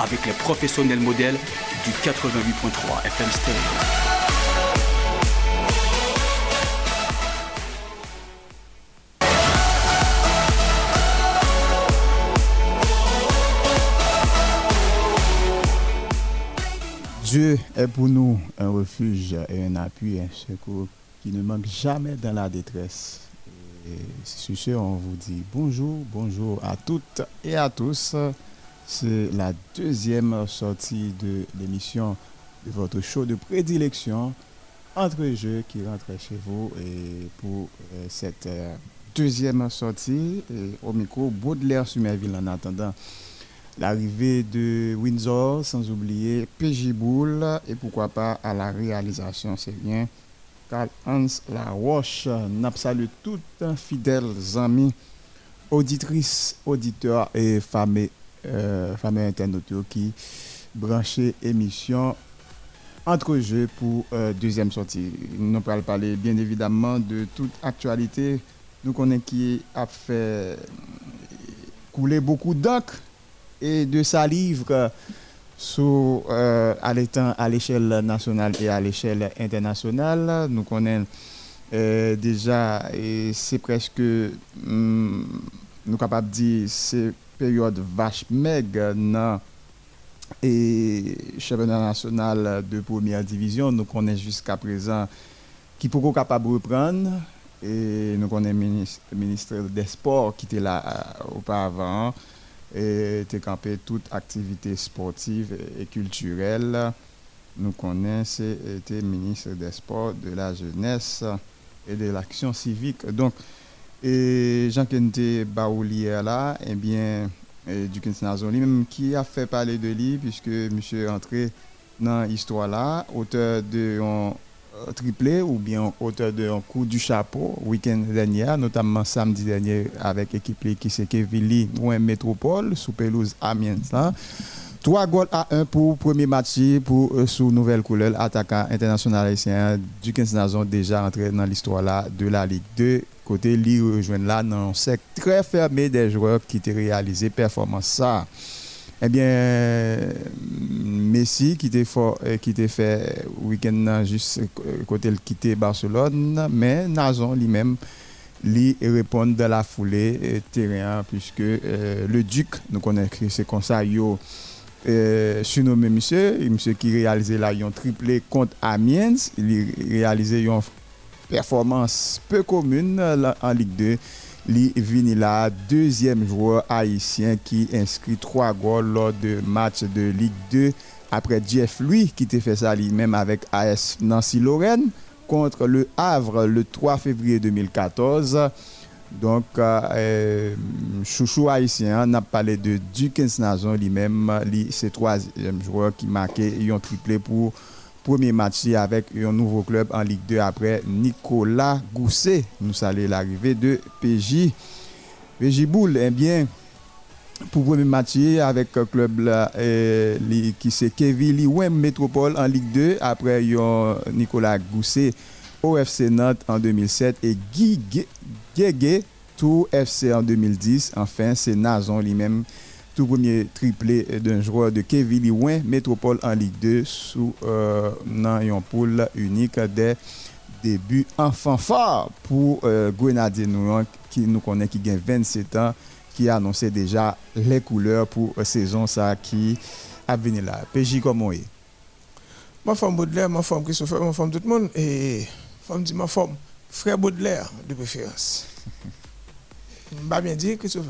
avec les professionnels modèles du 88.3 FM Stereo. Dieu est pour nous un refuge et un appui, un secours qui ne manque jamais dans la détresse. Et sur ce, on vous dit bonjour, bonjour à toutes et à tous. C'est la deuxième sortie de l'émission de votre show de prédilection entre jeux qui rentre chez vous. Et pour euh, cette euh, deuxième sortie, au micro, Baudelaire Sumerville en attendant l'arrivée de Windsor, sans oublier PJ Boule et pourquoi pas à la réalisation, c'est bien. Carl Hans La Roche, n'a salué toutes fidèles amis, auditrices, auditeurs et femmes, euh, femmes internautes qui branchaient émission entre jeux pour euh, deuxième sortie. Nous allons parler bien évidemment de toute actualité. Nous connaissons qui a fait couler beaucoup d'encre et de sa livre sous, euh, à l'échelle nationale et à l'échelle internationale. Nous connaissons euh, déjà, et c'est presque, hum, nous capables de dire, c'est période vache dans et championnat national de première division. Nous connaissons jusqu'à présent qui pourrait capable reprendre. Et nous connaissons le ministre, ministre des Sports qui était là euh, auparavant et était campé toute activité sportive et culturelle. Nous connaissons, était ministre des Sports, de la Jeunesse et de l'Action civique. Donc, et Jean-Kente Baoulier là, eh bien, du lui-même qui a fait parler de lui, puisque monsieur est entré dans l'histoire là, auteur de euh, triplé ou bien auteur d'un coup du chapeau week-end dernier, notamment samedi dernier avec l'équipe qui c'est Kevili ou un métropole sous pelouse Amiens. Trois goals à un pour premier match pour euh, sous nouvelle couleur attaquant international haïtien du 15 Nazon déjà entré dans l'histoire là de la Ligue 2 côté lui rejoindre là dans un secteur très fermé des joueurs qui ont réalisé performance ça. Eh bien, Messi qui était euh, qui était fait week-end juste euh, côté le quitter Barcelone, mais Nazon lui-même lui répond de la foulée euh, terrain puisque le Duc, nous connaissons c'est comme ça, yo surnommé monsieur, monsieur qui réalisait là un triplé contre Amiens, il réalisait une performance peu commune en Ligue 2 Li Vinila, deuxième joueur haïtien qui inscrit trois goals lors de match de Ligue 2 après Jeff Louis qui a fait ça lui-même avec AS Nancy Lorraine contre le Havre le 3 février 2014. Donc, euh, chouchou haïtien, on a parlé de Dukens Nazon lui-même, c'est troisième joueur qui marquait un triplé pour premier match avec un nouveau club en Ligue 2 après Nicolas Gousset. Nous saluons l'arrivée de PJ. PJ Boule, eh bien, pour premier match avec le club eh, qui c'est Kevin Liwem Métropole en Ligue 2 après Nicolas Gousset au FC Nantes en 2007 et Guy Guégué tout FC en 2010. Enfin, c'est Nazon lui-même tout premier triplé d'un joueur de Kevin Liouin, Métropole en Ligue 2, sous euh, un poule unique des débuts en fanfare pour euh, Grenadier qui nous connaît, qui gagne 27 ans, qui a annoncé déjà les couleurs pour la saison ça qui a venu là. PJ, comment est? Ma femme Baudelaire, ma femme Christopher, ma femme tout le monde, et femme dit ma femme, frère Baudelaire de préférence. M'a bien dit, Christophe.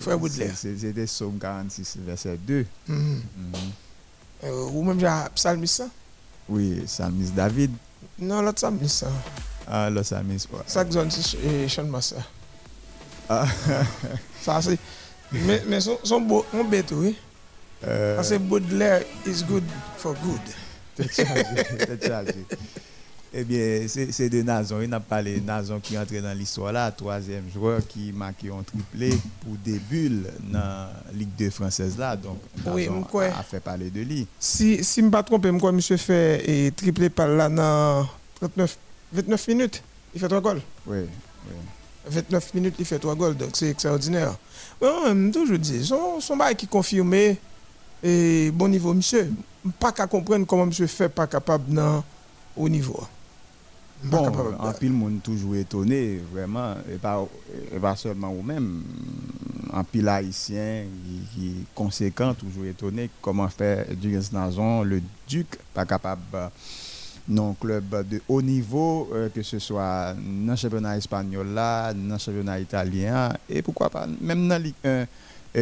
Frère Baudelaire. C'était Somme 46, verset 2. Mm -hmm. mm -hmm. euh, ou même j'ai psalmiste ça? Oui, psalmiste David. Non, l'autre psalmiste. Ah, l'autre psalmiste, ouais. Ça, c'est euh, Sean Massa. Ah. ça, c'est. Mais, mais son, son beau, mon bête, oui. Euh... Parce que Baudelaire is good for good. tête chargée. Eh bien, c'est de Nazon. Il n'a pas les Nazon qui entré dans l'histoire là, troisième joueur qui marqué un triplé pour des bulles dans la Ligue 2 française là. Donc, oui, a fait parler de lui. Si, si je ne me pas trompé, moi, monsieur fait et triplé par là dans 39, 29 minutes. Il fait trois goals. Oui, 29 minutes, il fait trois goals. Donc, c'est extraordinaire. Oui, toujours dit, son, son bail qui confirmé et bon niveau, monsieur. Pas qu'à comprendre comment monsieur fait pas capable dans au niveau. Bon, en pile, monde toujours étonné, vraiment, et pas, pas seulement ou même, en pile haïtien, qui, conséquent, toujours étonné, comment faire Dugas Nazon, le Duc, pas capable non club de haut niveau, euh, que ce soit dans le championnat espagnol là, dans le championnat italien, et pourquoi pas même dans la Ligue 1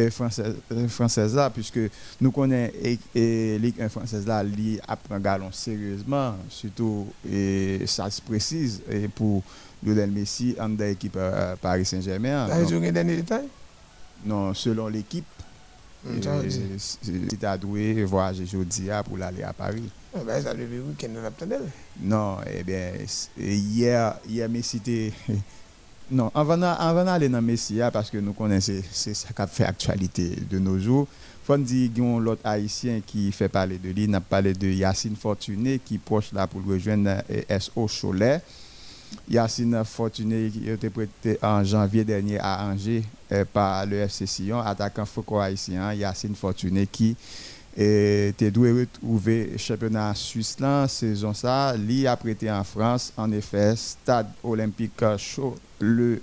française, française là, puisque nous connaissons Ligue 1 française là, li apprend galon sérieusement, surtout et ça se précise et pour Lionel Messi en l'équipe euh, Paris Saint-Germain. Vous avez des détails Non, selon l'équipe. Si tu as doué voyager jeudi pour aller à Paris. Ah, ben, ça le week-end Non, eh bien, hier, hier Messi était non, avant d'aller dans Messia, parce que nous connaissons, c'est ça qui fait actualité de nos jours. Faut dire qu'il y a l'autre haïtien qui fait parler de lui, n'a parlé de Yacine Fortuné qui est proche là pour rejoindre SO Cholet. Yacine Fortuné qui a été prêté en janvier dernier à Angers euh, par le FC Sion, attaquant franco-haïtien Yacine Fortuné qui était doué retrouver championnat suisse là saison ça li a prêté en France en effet stade olympique chaud le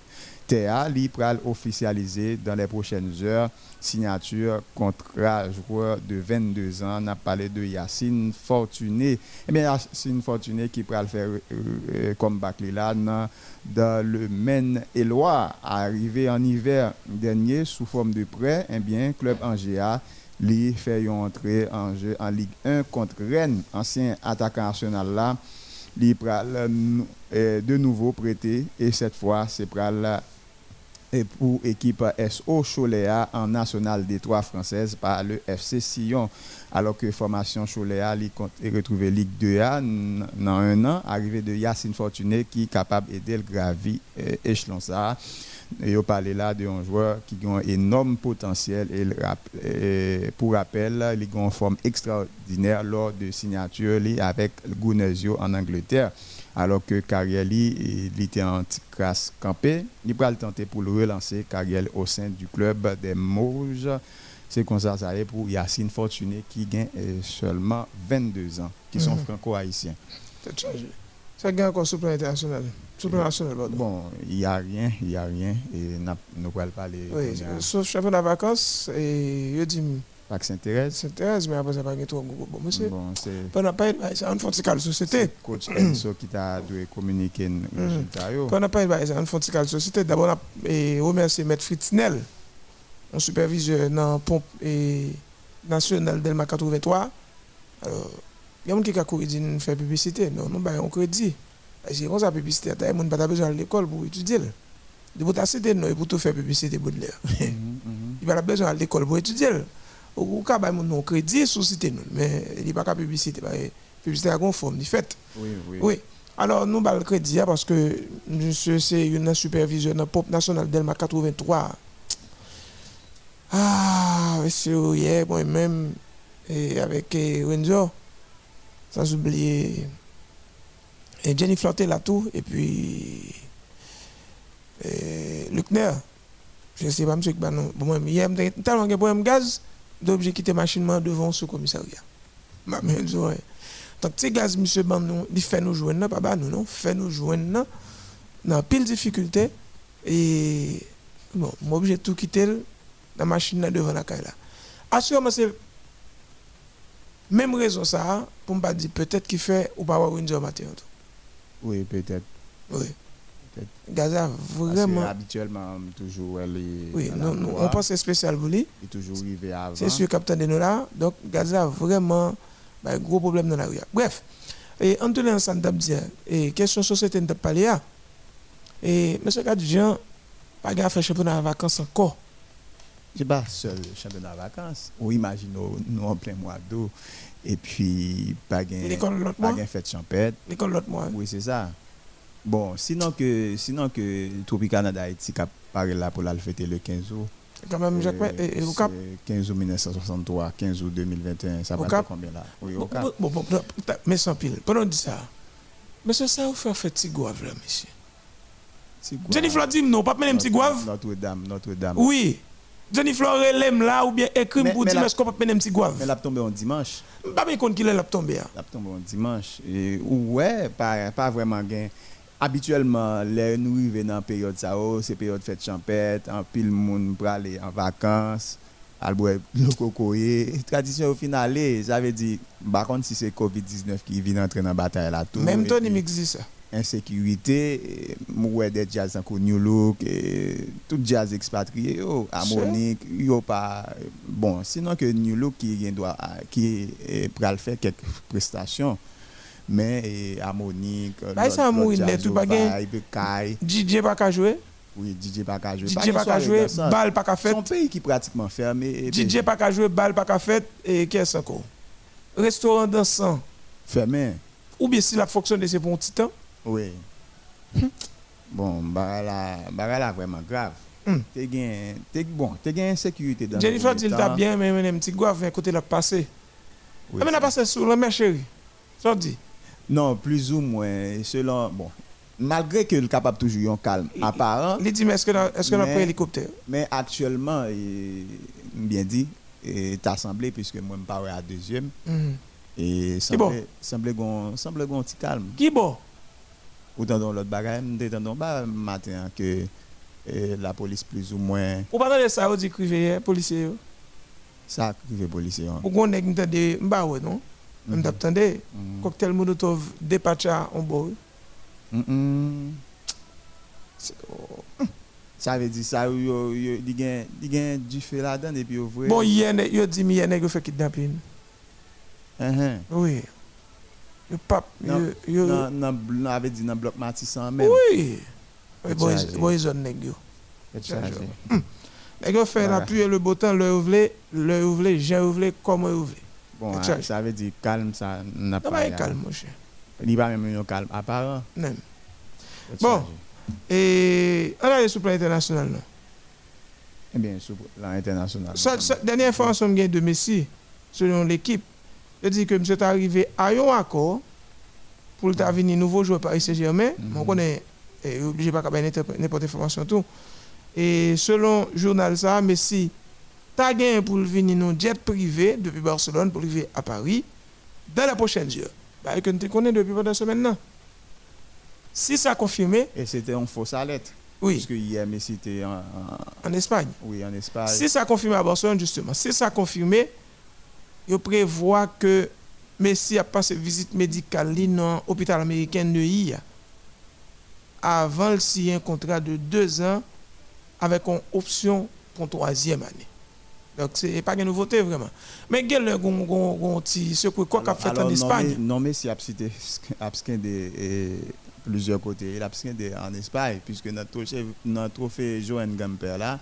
TA li pral officialisé dans les prochaines heures signature contrat joueur de 22 ans. On a parlé de Yacine Fortuné. Eh bien Yacine Fortuné qui faire euh, euh, comme bac là dans, le Maine-et-Loire arrivé en hiver dernier sous forme de prêt eh bien club Angers li fait une entrée en jeu en Ligue 1 contre Rennes, ancien attaquant national là. Li pral euh, de nouveau prêté et cette fois c'est pral et pour équipe SO Choléa en national des trois françaises par le FC Sion. Alors que formation Choléa est retrouvé Ligue 2A dans un an, arrivé de Yacine Fortuné qui est capable d'aider le gravi euh, échelon ça. Et on parle là d'un joueur qui a un énorme potentiel et, pour rappel, il a une forme extraordinaire lors de signature avec Gunesio en Angleterre. Alors que Carielli il était en classe campé, il va tenter pour le relancer Cariel au sein du club des Mauges. C'est comme ça, ça est pour Yacine Fortuné qui gagne euh, seulement 22 ans, qui sont mhm. franco-haïtiens. Ça gagne encore sur le plan international. Bon, il n'y a rien, il n'y a rien. Et nous ne pouvons pas parler. Oui, sauf championnat de vacances, et je dis. Pas que Saint-Thérèse. Saint-Thérèse, mais après, ça va être trop bon, monsieur. Bon, c'est. Pendant pas c'est une fonticale société. Coach Enzo qui t'a dû communiquer le mhm. résultat. Pendant pas c'est une fonticale société. D'abord, on remercie M. Fritznel, un superviseur dans la pompe nationale Delma 83. Alors, il y a un qui a couru dit faire publicité. Non, non, on crédit. C'est comme ça, publicité, il n'y a pas besoin de l'école pour étudier. De vous citer non, pour tout faire publicité Baudelaire. Il n'y a pas besoin de l'école pour étudier. Au cas où on crédit sous cité nous, mais il n'y a pas de publicité. Publicité à conforme, fait. Oui, oui. Oui. Alors, nous avons le crédit parce que monsieur, c'est une supervision de Pop National Delma 83. Ah, c'est hier, moi-même, avec Renzo, sans oublier et Jenny Flotte là tout, et puis et. Je ne sais pas, monsieur, bah non. Bon, il y a tellement problème gaz, d'objet quitter machinement devant ce commissariat. Ma mère, Donc, ces gaz, monsieur, ben, il fait nous pas bah, nous, non, fait nous non, dans pile difficulté, et bon, moi, j'ai tout quitté, la machine devant la caille là. Assurément, c'est même raison ça, pour me dire peut-être qu'il fait ou pas avoir une matin. Oui, peut-être. Oui. Gaza, vraiment. habituellement, toujours, elle est. Oui, on pense spécial pour lui. Il est toujours arrivé avant. C'est sûr, capitaine de là. Donc, Gaza, vraiment, bah, un gros problème dans la rue. Bref, et en tout cas, dire, et question société de parler, et M. Gadjian, pas gaffe, fait championnat en vacances encore. c'est pas seul championnat vacances. Ou imaginons nous en plein mois d'eau et puis pas gain pas gain fête champêtre. L'école l'autre mois. Oui, c'est ça. Bon, sinon que sinon que Tropic Canada Haïti qui paraît là pour la fêter le 15 août. Quand même, Jacques, et, au Cap? 15 août 1963, 15 août 2021, ça va combien là? Oui, au Cap. Bon, bon, bon, mais sans pile. Pendant dit ça. Mais c'est ça, vous fait fait Tigouave là, monsieur? Jennifer dit non, pas même Tigouave? Notre-Dame, Notre-Dame. Oui. Jennifer relève là ou bien écrit pour dire est-ce qu'on peut même Tigouave. Mais l'a tombé en dimanche. Pas bien qu'on qu'il l'a tombé. L'a tombé en dimanche. Et ouais, pas, pas vraiment gain. Habituellement, les nous arrivons dans la période ça, oh, c'est période fête champêtre, en pile monde pour aller en vacances, alboue le cocoyer. Tradition au final, veut dire, par contre, si c'est Covid-19 qui vient entrer dans la bataille là, tout. Même il m'existe ça insécurité, moi des jazz en New Look, tout jazz expatrié, harmonique, yo pas bon, sinon que New Look qui doit qui le faire quelques prestations mais harmonique, bah ça mourir net tout pas DJ pas qu'à jouer oui, DJ pas qu'à jouer. DJ pas qu'à jouer, balle pas qu'à faire. Son pays qui pratiquement fermé. DJ pas qu'à jouer, balle pas qu'à faire et qu'est-ce encore? Restaurant dansant. Fermé. Ou bien si la fonctionne c'est pour un petit oui. bon, bah là, vraiment grave. Mm. T'es bon, t'es insécurité dans Jennifer dit t'a bien, mais un petit gars vient côté la passé. Oui, mais n'a passé sur la mer chérie. Ça dit. Non, plus ou moins, selon, bon, malgré que le capable toujours un calme apparent. Il dit, mais est-ce que est-ce qu'on a pris hélicoptère Mais actuellement, bien dit, t'as semblé, puisque moi, je parle à deuxième. Mm. Et semblait, semblait, semblait, un petit calme. Qui bon? Ou dans l'autre bagage, nous pas matin que eh, la police plus ou moins. Ou pas dans ça, on dit crivé policier. Ça, crivé policier. Ou qu'on est de Mbawe, non? On t'attendait. Cocktail Molotov dépacha en bord. Ça veut dire ça, il y a du là-dedans et puis vous Bon, il y a dit, il y a un fait kidnapping. Uh-huh. Oui. Le pape, yo... Nan ave di nan blok matisan men. Oui. Boy zon negyo. Negyo fè la pluye le botan, le ouvle, le ouvle, jen ouvle, komo ouvle. Bon, sa ave di kalm sa nan pa ya. kalm, monshe. Li ba men yon kalm, aparan. Nem. Bon, e, anay sou plan internasyonal nou? E bien, sou plan internasyonal. Danyen fwa an som gen de Messi, selon l'ekip, Je dis que M. est arrivé à un accord pour le venir nouveau joueur Paris Saint-Germain. Mm. On connaît, obligé pas n'importe information tout. Et selon le journal ça, Messi as gagné pour venir dans jet privé depuis Barcelone pour arriver à Paris dans la prochaine heure. Bah, que nous connais depuis pendant semaine là. Si ça a confirmé. Et c'était un faux alerte. Oui. Parce que hier, Messi était en, en, Espagne. Oui, en Espagne. Si ça a confirmé à Barcelone, justement. Si ça a confirmé, il prévoit que Messi a passé visite médicale dans l'hôpital américain de IA avant de signer un contrat de deux ans avec une option pour une troisième année. Donc, ce n'est pas une nouveauté vraiment. Mais y a un petit secoué quoi qu'a fait en Espagne? Non, Messi a de plusieurs côtés. Il a en Espagne, puisque notre trophée Johan Gamper là,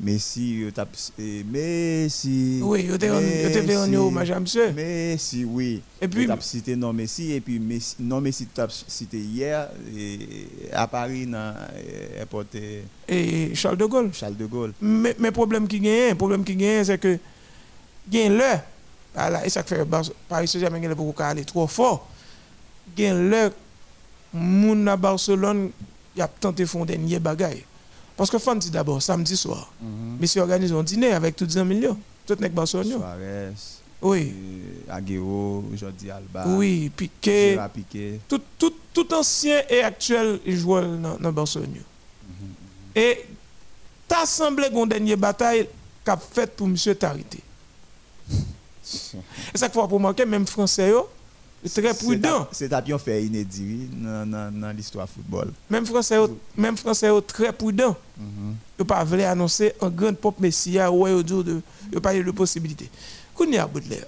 Messi, yo tap Messi. Oui, yo te venu hommage à monsieur. Messi, oui. Et puis, tap cité non Messi, et puis Messi, non Messi tap cité hier et, à Paris dans l'aéroport. Et Charles de Gaulle. Charles de Gaulle. Mais le problème qui gagne, problème qui gagne, c'est que gagne le. Voilà, et ça fait Paris Saint-Germain gagne beaucoup aller trop fort. Gagne le. Moun à Barcelone, il a tenté de faire des. Parce que Fanti d'abord, samedi soir, mm -hmm. organise un dîner avec tous les amis, tout les Barcelone. Suarez, oui. Euh, Aguero, Jordi Alba. Oui, Piqué. Piqué. Tout, tout, tout ancien et actuel joueur dans Barcelone. Mm -hmm. Et t'as semblé une dernière bataille qu'a faite pour M. Tarité. et ça, faut pour manquer, même français, très prudent. C'est un fait inédit dans l'histoire du football. Même Français, même Français très prudent. Ils mm-hmm. ne pas voulu annoncer un grand pop messia ou au de il pas de possibilité. Kounia Baudelaire.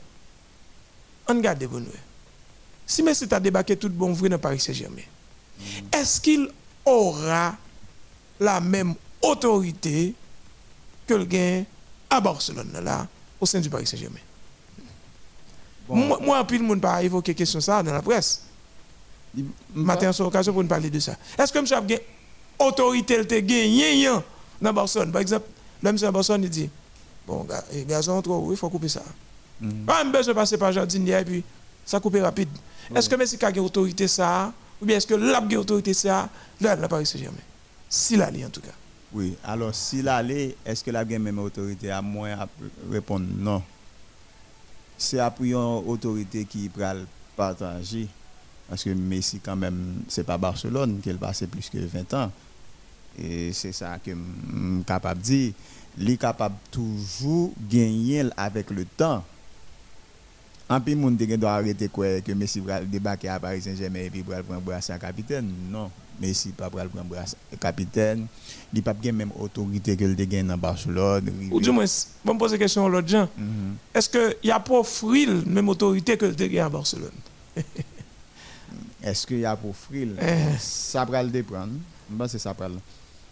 On vous Si Messi a débarqué tout bon vrai dans Paris Saint-Germain, mm-hmm. est-ce qu'il aura la même autorité que le gain à Barcelone, là, au sein du Paris Saint-Germain? Moi, moi, en pile, monde pas évoqué question ça dans la presse. Matin, sur occasion pour nous parler de ça. Est-ce que M. a autorité le gagné dans Barcelone? Par exemple, M. Barcelone, il dit Bon, les gazon, trop, il faut couper ça. Mm. Pas besoin de passer par jardinier et puis ça coupe rapide. Est-ce que Messi a autorité ça Ou bien est-ce que l'AB a autorité ça? Là, n'a pas Saint-Germain. Si l'allée, en tout cas. Oui, alors si l'allée, est-ce que la a même autorité? À moins à répondre non C'est après une autorité qui va partager. Parce que Messi, quand même, c'est pas Barcelone qu'elle passe plus que 20 ans. Et c'est ça que je suis capable de dire. Il est capable toujours gagner avec le temps. En plus, monde doit arrêter quoi que Messi va débarquer à Paris Saint-Germain et puis prendre brassard capitaine. Non, Messi pas prendre brassard capitaine. Il pas même autorité que le gagne dans Barcelone. Ou du moins, je me pose la question à l'autre gens. Est-ce qu'il a pas offrir même autorité que le gagne à Barcelone? Est-ce qu'il y a pour offrir eh. Ça va le dépendre. Je ça va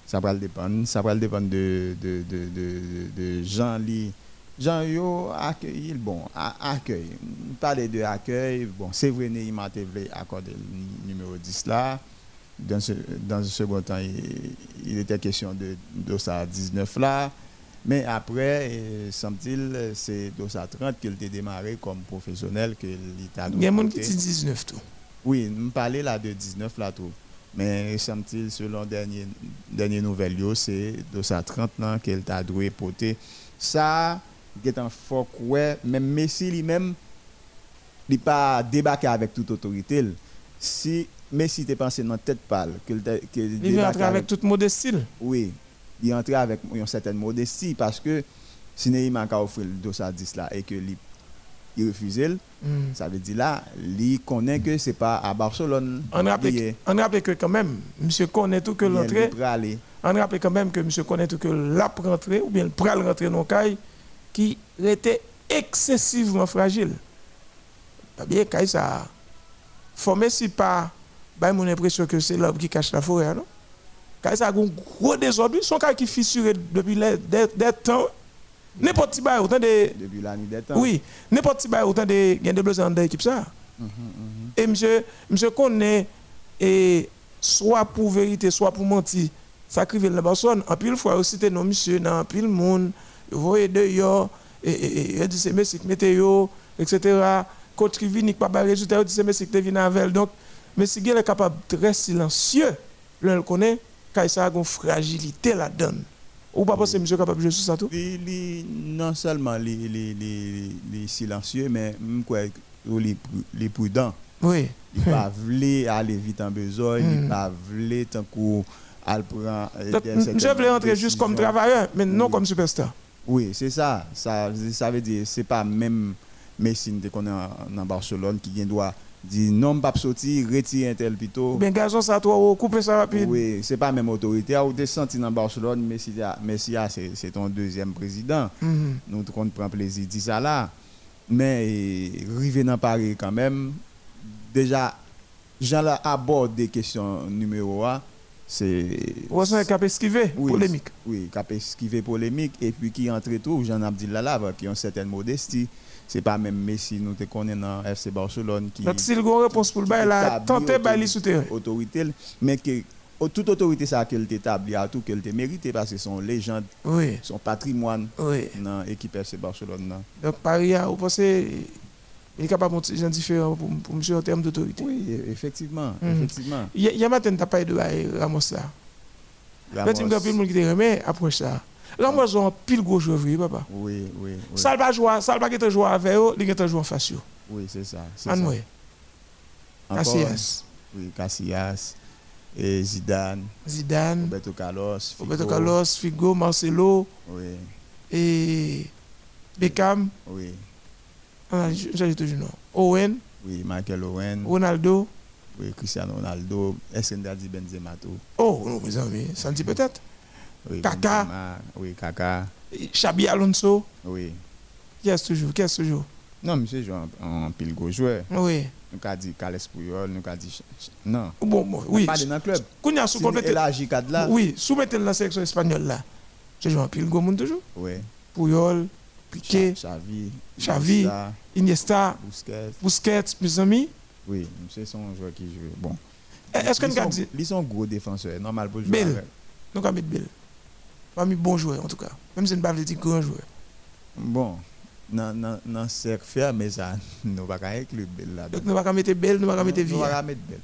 ça va dépendre. Ça va dépendre de, de, de, de, de gens qui Jean yo accueilli bon accueil parler de accueil bon c'est vrai Neymar TV accordé le numéro 10 là dans ce dans un second temps il, était question de Dossa 19 là. Mais après semble-t-il c'est Dossa 30 qu'il a démarré comme professionnel que l'État Il y a qui dit 19 tout. Oui, me parler là de 19 là tout. Mais semble-t-il selon dernière dernière nouvelle c'est Dossa 30 là qu'il a doué porter. Ça qui un fort ouais. Même Messi lui-même il pas débarqué avec toute autorité. Si Messi était pensé dans tête pâle que il entrer avec, toute modestie oui il entrer avec une certaine modestie parce que si Neymar a offert le dossier à 10 là et que il refusait, hmm. ça veut dire là, il connaît que ce n'est pas à Barcelone. On rappelle, on rappelle que quand même, monsieur connaît tout que l'entrée. On rappelle quand même que monsieur connaît tout que la rentrée ou bien le pral rentrer dans le qui était excessivement fragile. Pas bien, quand ça formé si pas, bah, mon impression que c'est l'homme qui cache la forêt, non? Quand ça a un gros désordre, son cas qui fissuré depuis des temps. N'importe qui autant de. Depuis l'année des temps. Oui, n'importe qui autant de. Il y a des besoins d'équipe ça. Mm -hmm, Et monsieur, monsieur connaît, et soit pour vérité, soit pour mentir, ça crive la personne. En pile fois aussi, non, monsieur, dans pile monde voyez d'ailleurs, et, et, dit c'est météo, etc. Coach qui vient, pas de résultat, il dit c'est Messi qui vient avec. Donc, Messi est capable de rester silencieux, le connaît, car il a une fragilité là-dedans. Ou pas penser monsieur capable de jouer sur ça tout? Non seulement les, les, les, les silencieux, mais les, les prudents. Oui. Il ne pas aller vite en besoin, il ne pas tant qu'on prend. Je voulais entrer juste comme travailleur, mais non comme superstar. Oui, c'est ça. ça. Ça veut dire c'est pas même Messi qu'on est en Barcelone qui doit dire non, pas sortir, retirer un tel plutôt. Ben, garçon, ça toi, couper ça rapide. Oui, c'est pas même autorité. Ou descendre dans Barcelone, Messi, Messi c'est ton deuxième président. Mm Nous, on prend plaisir de ça là. Mais, arriver dans Paris quand même, déjà, j'en aborde des questions numéro 1 c'est. Vous avez cap esquivé, polémique. Oui, cap esquivé, polémique. Et puis qui entre tout, Jean-Abdil Lave, qui ont certaine modestie. C'est pas même Messi, nous te connaissons dans FC Barcelone. Qui, Donc, s'il a une réponse pour le bail, il a tenté de souterrain. Autorité, mais que toute autorité ça qu'elle établie à tout qu'elle te mérité parce que son légende, oui. son patrimoine oui. dans l'équipe FC Barcelone. Donc Paris, vous pensez il est capable de gens différents pour, pour monsieur en termes d'autorité? Oui, effectivement. Mm. effectivement. Il y a matin, tu pas de Ramos là. Ramos. tu me dis, qui te remet, approche ça. Ramos a un pile gros joueur, papa. Oui, oui. oui. Ça va jouer, ça va jouer avec eux, il va jouer en face. Oui, c'est ça. Anoué. Casillas. Oui, Casillas. Et Zidane. Zidane. Roberto Carlos. Figo. Roberto Carlos, Figo, Marcelo. Oui. Et Beckham. Oui. Ah, j'ai toujours non. Owen. Oui, Michael Owen. Ronaldo. Oui, Cristiano Ronaldo. Est-ce dit Benzema tout? Oh, non, mes amis, Santi peut-être. Oui, Kaka. Oui, Kaka. Chabi Alonso. Oui. Qui est toujours? Qui est toujours? Non, monsieur joue en, pile gros joueur. Oui. Nous avons dit Carles Puyol, nous avons dit. Non. Bon, bon, oui. Pas dans le club. Qu'on a sous cadre là. Oui, soumettez la sélection espagnole là. Je joue en pile monde toujours. Oui. Puyol, Piqué, Xavi, Xavi. Iniesta, Busquets. Busquets, mes amis. Oui, c'est son joueur qui joue. Bon. Est-ce qu'on Ils a sont- dit Ils sont gros défenseurs, normal pour jouer. Avec. Nous avons mis Bell. Pas mis bon joueur en tout cas. Même si nous ne pas dire grand joueur. Bon, dans dans cercle fermé ça, nous pas inclure Bell là. Donc nous ne pouvons pas mettre Bell, nous ne pouvons pas mettre Nous Villa. pas mettre Bell.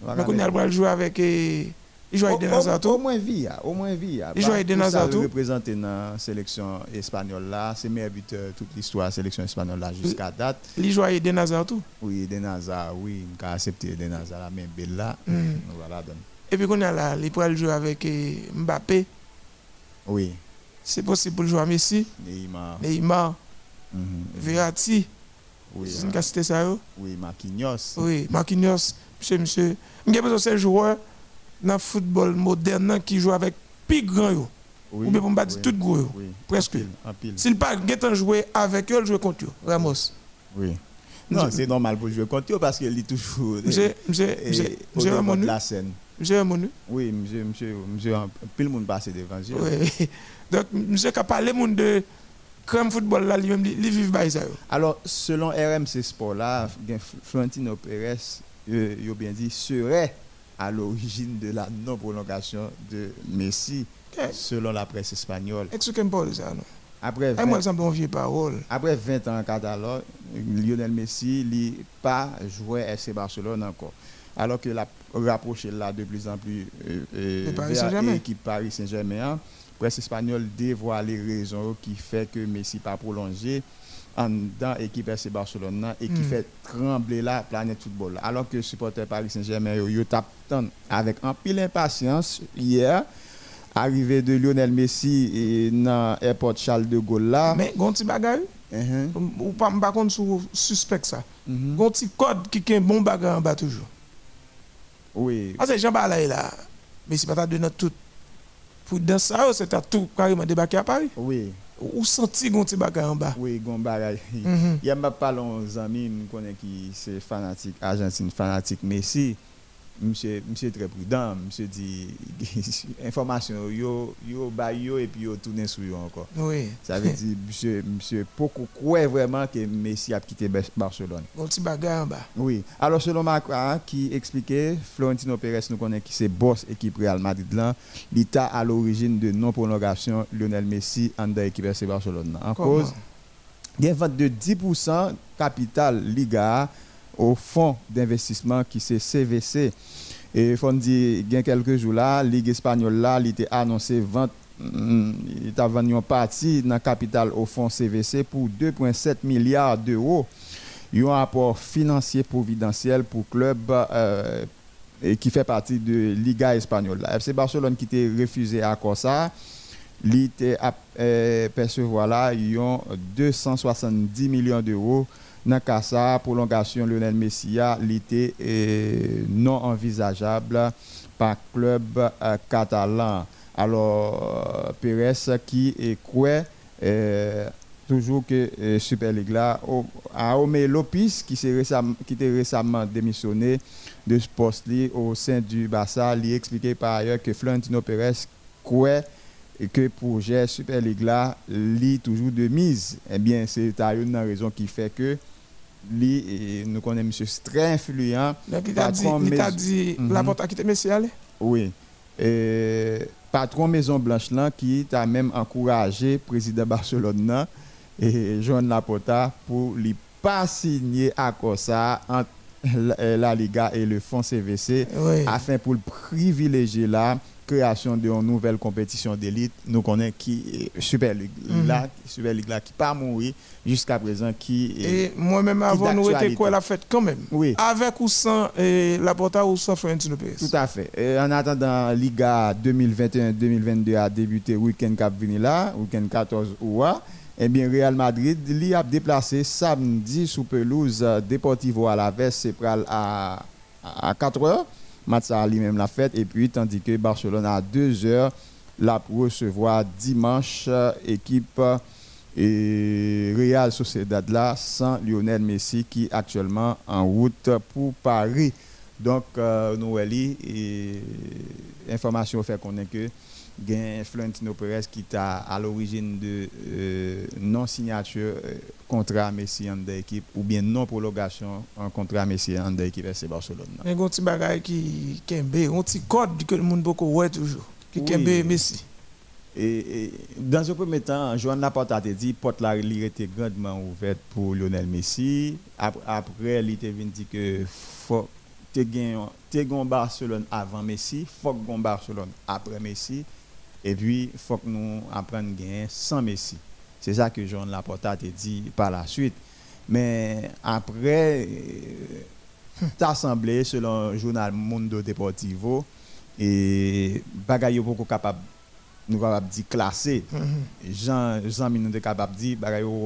Nous pas Donc on mettre a le jouer avec. eh, Il joue avec Eden au- moins Villa, au moins Villa. Il joue avec Pour ça, Hazard tout. représenté dans la sélection espagnole là, c'est meilleur buteur toute l'histoire sélection espagnole là jusqu'à date. Il joue avec tout. Oui, Eden Hazard, oui, on a accepté là, mais Bell là, Mm. nous. Et puis qu'on a là, il pourrait jouer avec eh, Mbappé. Oui, C'est possible pour jouer à Messi, Neymar. Neymar, mhm, Verratti. Oui, C'est une ah, cité ça. oui, Marquinhos. Oui, Marquinhos. Monsieur, monsieur. J'ai besoin de ces joueurs dans le football moderne qui joue avec plus grand. yo. Oui, Ou bien pour me battre oui, tout gros. yo. Oui, Presque. S'il pas de jouer avec eux, il joue contre eux. Ramos. Oui. Non, c'est normal pour jouer contre eux parce qu'il est toujours de Ramonu. la scène. Monsieur Ramonu. Oui, monsieur, monsieur, monsieur, pile le monde passe devant. Oui. Donc, monsieur qui a parlé de crème football là, lui-même, il vit by ça. Alors, selon RMC Sport, là, Florentino Pérez, il a bien dit, serait à l'origine de la non-prolongation de Messi, Eh. selon la presse espagnole. Expliquez-moi ça. Non? Après Eh, moi, 20, il semble une vieille parole. après 20 ans en catalogue, Lionel Messi n'a pas joué FC Barcelone encore. Alors que la rapproché là de plus en plus euh, euh, De Paris vers Saint-Germain. l'équipe Paris Saint-Germain, hein. presse espagnole dévoile les raisons qui fait que Messi pas prolongé en dans l'équipe FC Barcelone là, et qui Hmm. fait trembler la planète football. Alors que supporter Paris Saint-Germain yo, yo tap tan avec un pile impatience hier arrivée de Lionel Messi dans airport Charles de Gaulle là. Mais, gon ti bagay, Mhm. ou pas, par contre, suspect ça. Mhm. Gon ti code qui a un bon bagay en bas toujours. Oui, Parce que Jean Balay là, mais c'est pas de notre tout. Pour dans ça, yo, c'est à tout carrément débarqué à Paris. oui, Ou senti gon ti bagay en bas. oui, gon bagay. Mhm. Il y a m'a longtemps amis me connaît qui c'est fanatique Argentine fanatique Messi. Monsieur monsieur très prudent, monsieur dit information yo yo ba yo et puis yo tourner sur yo encore. Oui. Ça veut dire monsieur monsieur beaucoup croit vraiment que Messi a quitté Bar- Barcelone. Gon ti bagay en bas. Oui. Alors, selon Macron, qui expliquait, Florentino Pérez nous connaît qui c'est boss équipe Real Madrid là, l'État à l'origine de non-prolongation Lionel Messi en dans l'équipe FC Barcelone. En Comment? cause, il y a une vente de 10% capital Liga au fonds d'investissement qui c'est CVC. Et il faut dire, il y a quelques jours là, Ligue espagnole là, il annoncé vente mm, il t'a vendu une partie dans le capital au fonds CVC pour 2,7 milliards d'euros. Il y a un rapport financier providentiel pour club euh, qui fait partie de Liga espagnole. La FC Barcelone qui était refusé à ça, il était euh, percevoir là, ils ont 270 millions d'euros dans ça, prolongation Lionel Messi, a, il était euh, non envisageable par club euh, catalan. Alors, euh, Pérez qui est quoi toujours que euh, Super League là, Lopez qui était récemment démissionné de ce poste au sein du Barça, il expliqué par ailleurs que Florentino Pérez quoi et que projet Super League là, toujours de mise. Eh bien, c'est une raison qui fait que li, eh, nous connaissons monsieur très influent Donc, il t'a dit, il t'a mais- dit, la porte a quitté Messi, allez. oui. Et patron Maison Blanche là qui t'a même encouragé président Barcelone là, et Joan Laporta pour lui pas signer accord ça entre la, la Liga et le fonds CVC Oui. afin pour privilégier la création d'une nouvelle compétition d'élite nous connaissons qui est Super League Mhm. là Super League là qui pas mourir jusqu'à présent qui est- Et moi-même, avant, nous était quoi la fête quand même. oui Avec ou sans eh, la porte ou sans Florentino Pérez. Tout à fait. Et en attendant, Liga 2021-2022 a débuté week-end cap là, week-end 14 août. Eh bien, Real Madrid li a déplacé samedi sous pelouse euh, Deportivo Alaves, c'est pral à, à 4 heures. Match ça lui-même la fête. Et puis, tandis que Barcelone à 2 heures, là pour recevoir dimanche euh, équipe euh, et Real Sociedad là sans Lionel Messi qui est actuellement en route pour Paris. Donc, euh, nous, information fait qu'on est que gen Florentino Perez qui est à l'origine de euh, non-signature euh, contrat Messi en équipe ou bien non-prolongation en contrat Messi en équipe FC Barcelone. Il y a un petit bagage qui kembe, un petit code que le monde beaucoup ouais toujours, qui Oui. kembe Messi. Et, et dans un premier temps, Joan Laporte a dit porte la était grandement ouverte pour Lionel Messi. Ap- Après, il était venu dire que faut te Barcelone avant Messi, faut Barcelone après Messi et puis faut que nous apprenions à sans Messi. C'est ça que Joan Laporte a dit par la suite. Mais après, euh, t'as semblé selon le journal Mundo Deportivo et bagay yo beaucoup capable nous capable dire classé Mhm. Jean Jean nous de capable dire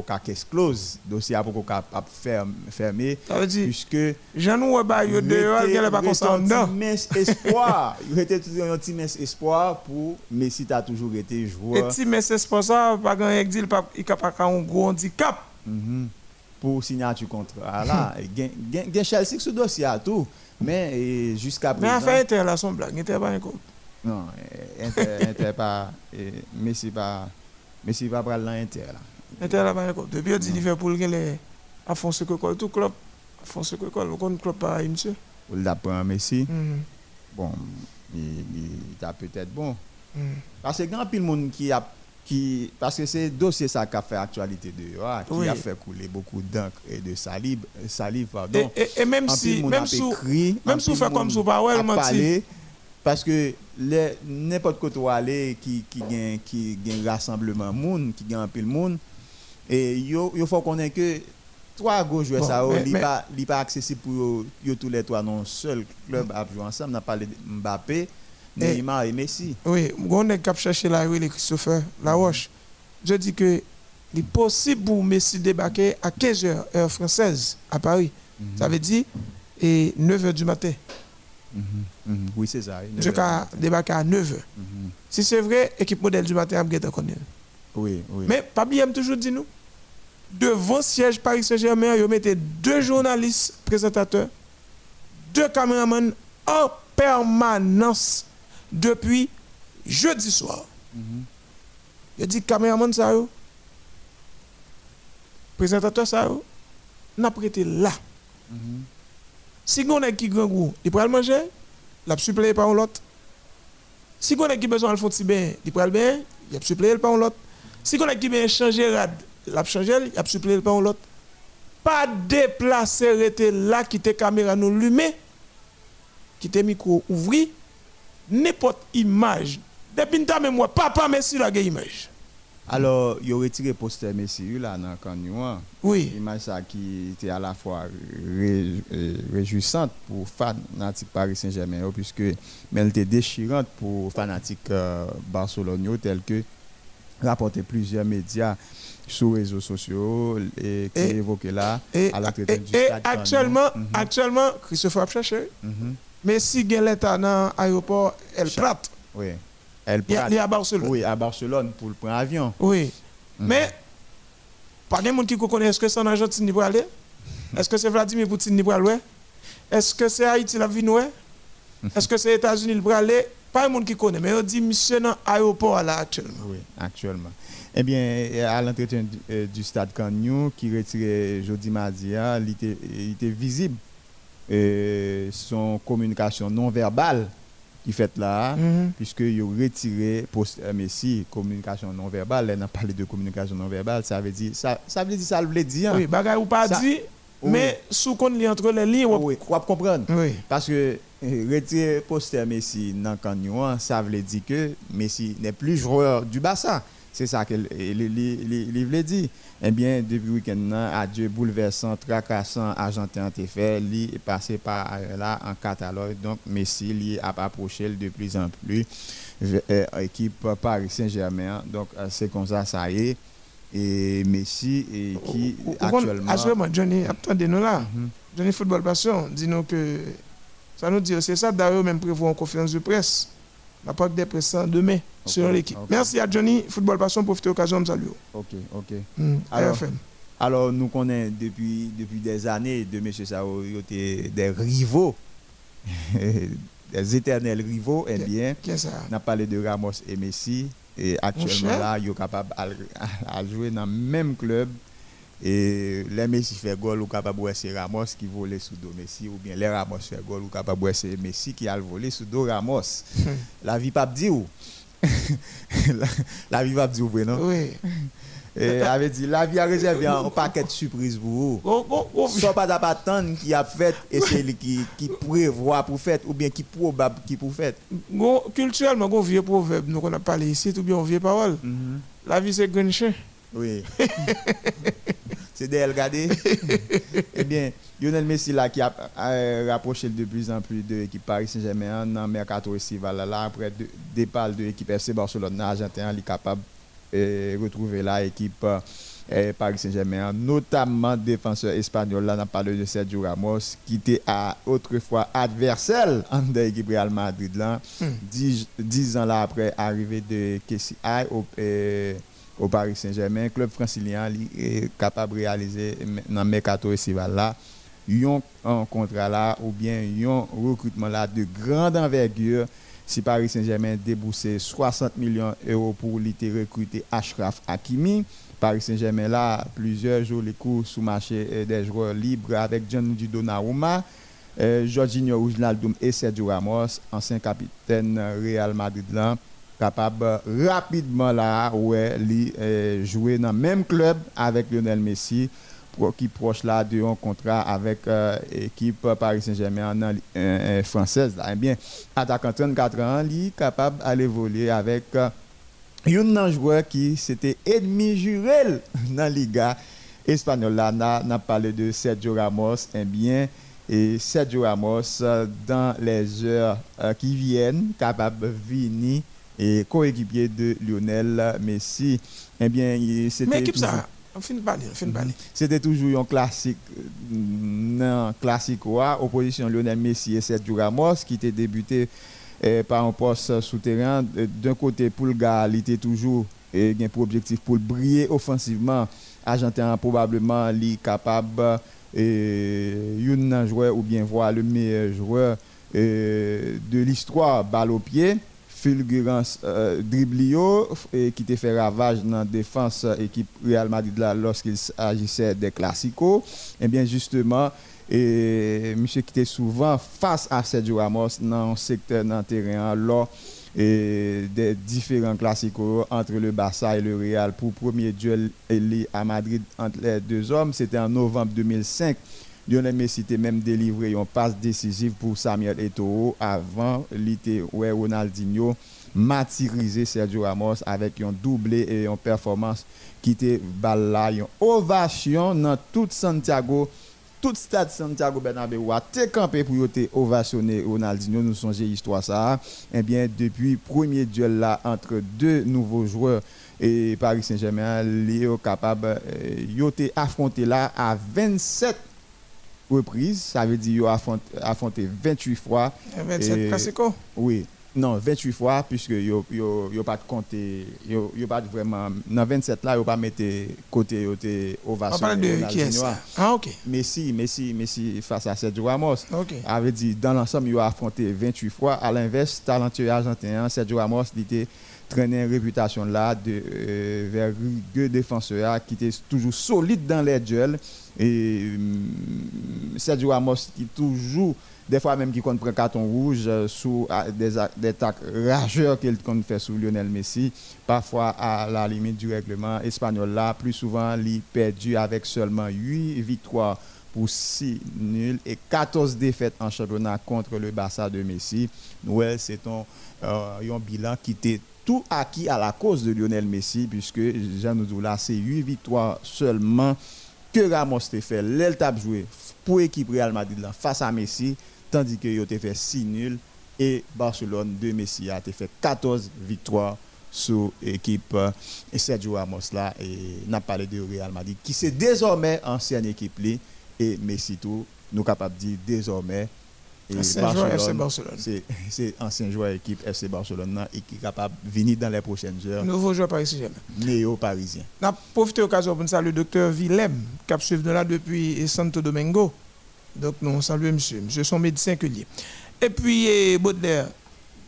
ka caisse close dossier a beaucoup capable ferm- fermé Ça veut dire, puisque Jean nous ba yo dehors, a pas dedans. mince espoir il était toujours un petit mince espoir pour Messi t'a toujours été joueur si mais c'est pour ça, pas grand exil, pas il capable un gros handicap. Mhm. pour signature contrat là gen- gen Chelsea sous dossier à tout mais jusqu'à Mais présent son blague, pas un coup. Non eh, Inter, Inter pas eh, Messi pas Messi pas prendre l'Inter là Inter là pas. Depuis, il dit Liverpool, il est à fond ce que colle, tout club, à fond ce que colle, aucun club pareil, monsieur. ou l'apprend Messi Mhm. bon, il, a peut-être bon. Mhm. Parce que grand pile monde qui a qui parce que c'est dossier ça qui a fait actualité de ah, qui Oui. a fait couler beaucoup d'encre et de salive, salive pardon. Et, et, et même si, même en même pile fait comme sous pas, ouais, a parce que les n'importe côté où aller qui qui gagne qui gagne rassemblement monde qui gagne un pile monde et yo yo faut connaître que trois joueurs Bon, ça li mais- pas li accessible pour yo, yo tous les trois non seul club à jouer ensemble n'a parlé de Mbappé Neymar et Messi Oui, on est cap chercher la rue, les Christopher, la roche. Je dis que il est possible pour Messi débarquer à 15h, heure française, à Paris. Ça veut dire et 9h du matin. Mhm, mhm. Oui, c'est ça. Je débarquer à 9h. Mhm. Si c'est vrai, équipe modèle du matin, je vais connaître. Oui, oui. Mais Pabli aime toujours dit nous, devant siège Paris Saint-Germain, ils mettez deux journalistes présentateurs, deux caméramans en permanence depuis jeudi soir. Je dis caméraman ça yo, présentateur ça yo, n'a prêté là. Si on a qui grand goût, il pourra le manger, l'a suppléé par l'autre. Si on a qui besoin de faire bain, il pourra le bain, il a suppléé par l'autre. Si on a qui bien changer rad, l'a changé, il a suppléé par l'autre. Pas déplacer rester là qui te caméra nous allumée, qui te micro ouvri, n'importe image. Depuis que même moi, papa merci la image. Alors, il a retiré poster Messi là dans le Canyon. Oui. Image ça qui était à la fois ré- réjouissante pour fanatiques Paris Saint-Germain, oh, puisque mais elle était déchirante pour fanatiques euh, Barcelone, tel que rapporté plusieurs médias sur les réseaux sociaux et qui évoquaient là Et, à et, l'entretien du et stade actuellement, Mhm. actuellement, Christophe a cherché. Mhm. Mais si il y a l'état dans l'aéroport El Prat, Oui. Elle a à Barcelone. Oui, à Barcelone pour le prendre avion. Oui. Mhm. Mais, pas de monde qui connaît, est-ce que c'est en Argentine qui peut aller? Est-ce que c'est Vladimir Poutine qui peut aller? Est-ce que c'est Haïti la vie ouais Est-ce que c'est États-Unis qui peut aller? Pas de monde qui connaît, mais on dit monsieur dans l'aéroport là actuellement. Oui, actuellement. Eh bien, à l'entretien du, euh, du stade Canyon, qui retiré jeudi mardi, hein, il était, il était visible euh, son communication non verbale qui fait là, Mhm. puisque il a retiré post euh, Messi, communication non verbale. Elle n'a parlé de communication non verbale, ça veut dire ça, ça veut dire ça veut dire. Oui, bagay ou pas Ça- dit, Oui. mais sous qu'on lit entre les lignes, on- Oui, vous comprendre. oui. Parce que euh, retirer poster Messi dans le Canyon, ça veut dire que Messi n'est plus joueur du Barça. C'est ça qu'il voulait dire. Eh bien, depuis le week-end, adieu bouleversant, tracassant, argentin a été fait. Il est passé par là en catalogue. Donc, Messi lui, a approché de plus en plus vers euh, équipe Paris Saint-Germain. Donc, euh, c'est comme ça, ça y est. Et Messi, et qui Ou- ou- actuellement. Assurément, Johnny, attendez-nous là. Mhm. Johnny Football Passion, dis-nous que ça nous dit, c'est ça, d'ailleurs, même prévoit en conférence de presse. La PAC des presse demain Ok, sur l'équipe. Merci à Johnny Football Passion pour profiter de l'occasion de saluer. Ok, ok. Mm, Alors, RFM. Alors, nous connaissons depuis, depuis des années de M. Sao, des rivaux des éternels rivaux, eh bien, on a parlé de Ramos et Messi. Et actuellement là, ils sont capables de jouer dans le même club. Et les Messi fait goal ou capable de c'est Ramos qui volait sous dos Messi ou bien les Ramos fait goal ou capable c'est Messi qui a volé sous dos Ramos. la vie pas dire ou. la, la vie pas dire ou, non? Oui. Et avait dit la vie a réservé un paquet de surprises pour vous. Go, go, go. Soit pas d'attendre qui a fait et c'est qui qui prévoit pour faire ou bien qui probable qui pour faire. Culturellement, un vieux proverbe, nous qu'on a parlé ici, ou bien une vieille parole. La vie, c'est grand chien. Oui. c'est de regarder. eh bien, Lionel Messi là qui a euh, rapproché de plus en plus de l'équipe Paris Saint-Germain dans le mercato estival là, là après de, départ de l'équipe FC Barcelone Argentin, il est capable de retrouver la équipe euh, Paris Saint-Germain, notamment défenseur espagnol là, on a parlé de Sergio Ramos qui était à, autrefois adversaire de l'équipe Real Madrid là, dix, dix ans là après arrivé de KCI au euh, au Paris Saint-Germain, club francilien li est capable de réaliser dans le mercato estival là un contrat là ou bien yon recrutement là de grande envergure si Paris Saint-Germain déboursé 60 millions d'euros pour l'été recruter Ashraf Hakimi. Paris Saint-Germain là plusieurs jours les cours sous marché euh, des joueurs libres avec Gianluigi Donnarumma euh, Jorginho Wijnaldum et Sergio Ramos ancien capitaine Real Madrid là capable rapidement là ouais li euh, jouer dans le même club avec Lionel Messi qui proche là de un contrat avec euh, équipe Paris Saint-Germain euh, euh, française là. Eh bien attaquant 34 ans li capable d'aller voler avec euh, un joueur qui c'était ennemi jurel dans Liga espagnole là n'a parlé de Sergio Ramos eh bien et Sergio Ramos euh, dans les heures euh, qui viennent capable de venir et coéquipier de Lionel Messi. Eh bien il- c'était toujours- de de c'était un classique non classique ouais, opposition Lionel Messi et Sergio Ramos qui était débuté eh, par un poste souterrain. Euh, d'un côté pour le gars il était toujours eh, gen pour objectif pour briller offensivement. Argentin probablement li capable et yon nan joueur ou bien voir le meilleur joueur eh, de l'histoire balle au pied fulgurance euh, driblio et qui te fait ravage dans la défense euh, équipe Real Madrid lorsqu'il agissait des classicos. Et bien justement et monsieur qui était souvent face à Sergio Ramos dans le secteur dans le terrain lors des différents classicos entre le Barça et le Real. Pour premier duel à Madrid entre les deux hommes c'était en novembre 2005 Lionel Messi était même délivré une passe décisive pour Samuel Eto'o avant l'été ouais Ronaldinho martyrisé Sergio Ramos avec un doublé et une performance qui était là une ovation dans tout Santiago tout stade Santiago Bernabéu a été campé pour yoter ovationner Ronaldinho nous songez histoire ça. Eh bien depuis premier duel là entre deux nouveaux joueurs et Paris Saint-Germain Léo capable euh, yoter affronté là à 27 reprises ça veut dire yo affronté, affronté 28 fois 27 Et- classico. oui, non, 28 fois, puisque yo yo yo pas de compter, yo yo pas de vraiment dans 27 là, yo pas mettre côté yo te On ovation. parle de qui est Ah, ok. Messi, Messi, Messi face à Sergio Ramos. Ok. Avait dit dans l'ensemble, il a affronté 28 fois. À l'inverse, talentueux argentin, Sergio Ramos, était traîné une réputation là de euh, vers rugueux défenseur qui était toujours solide dans les duels et hum, Sergio Ramos qui toujours des fois même qui compte prend carton rouge euh, sous des attaques rageurs qu'il compte faire sur Lionel Messi parfois à la limite du règlement espagnol là plus souvent il perdu avec seulement 8 victoires pour 6 nuls et 14 défaites en championnat contre le Barça de Messi. Noël, c'est euh, un bilan qui était tout acquis à la cause de Lionel Messi, puisque Jean nous là, c'est 8 victoires seulement que Ramos te fait. L'el tap joué pour l'équipe Real Madrid face à Messi, tandis que a fait 6 nuls et Barcelone de Messi a te fait 14 victoires sur l'équipe euh, et Sergio Ramos là et n'a parlé de Real Madrid qui c'est désormais ancienne équipe et Messi tout nous capable de dire désormais Ancien joueur FC Barcelone. c'est ancien joueur équipe FC Barcelone et qui est capable de venir dans les prochaines heures Nouveau joueur Paris Saint-Germain. néo-parisien. N'a profité de l'occasion pour saluer le docteur Willem, qui a suivi nous là depuis Santo Domingo. Donc, nous saluons monsieur. Monsieur son médecin que lié. Et puis, eh, Baudelaire,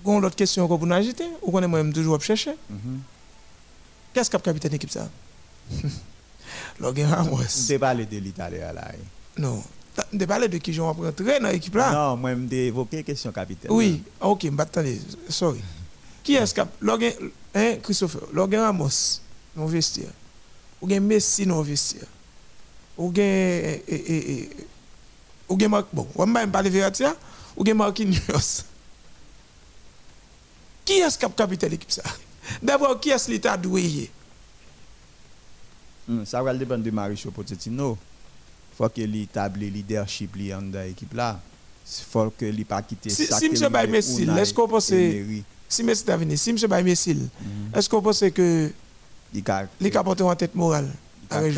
on l'autre question qu'on vous agiter, ou qu'on est moi-même toujours chercher. Mhm. Qu'est-ce qu'a capitaine d'équipe ça? Logan Ramos. Je parlé de l'Italien là. Non. Je parlé de qui j'en rentrer dans l'équipe là? Non, moi, je évoqué question capitaine. Oui, ok, attendez, sorry. Qui est-ce que. Logan, hein, Christopher, Logan Ramos, non vestiaire. Ou bien Messi, non vestiaire. Ou bien. eh, eh, eh, Ou bien Marc. Bon, on va parler Verratti, hein? ou bien Marquinhos. Qui est-ce qui a capitaine l'équipe ça? D'abord, qui est-ce l'état doué Hmm, Ça va dépendre de Mauricio Pochettino. Il faut que lui établit le leadership li en dans l'équipe là. Il faut que lui pas quitter Si- ça si monsieur Baye Unai est-ce qu'on pense-. Si Messi est venu, si M. Baye Messil, Mhm. est-ce qu'on pense que Il a capotés en tête morale avec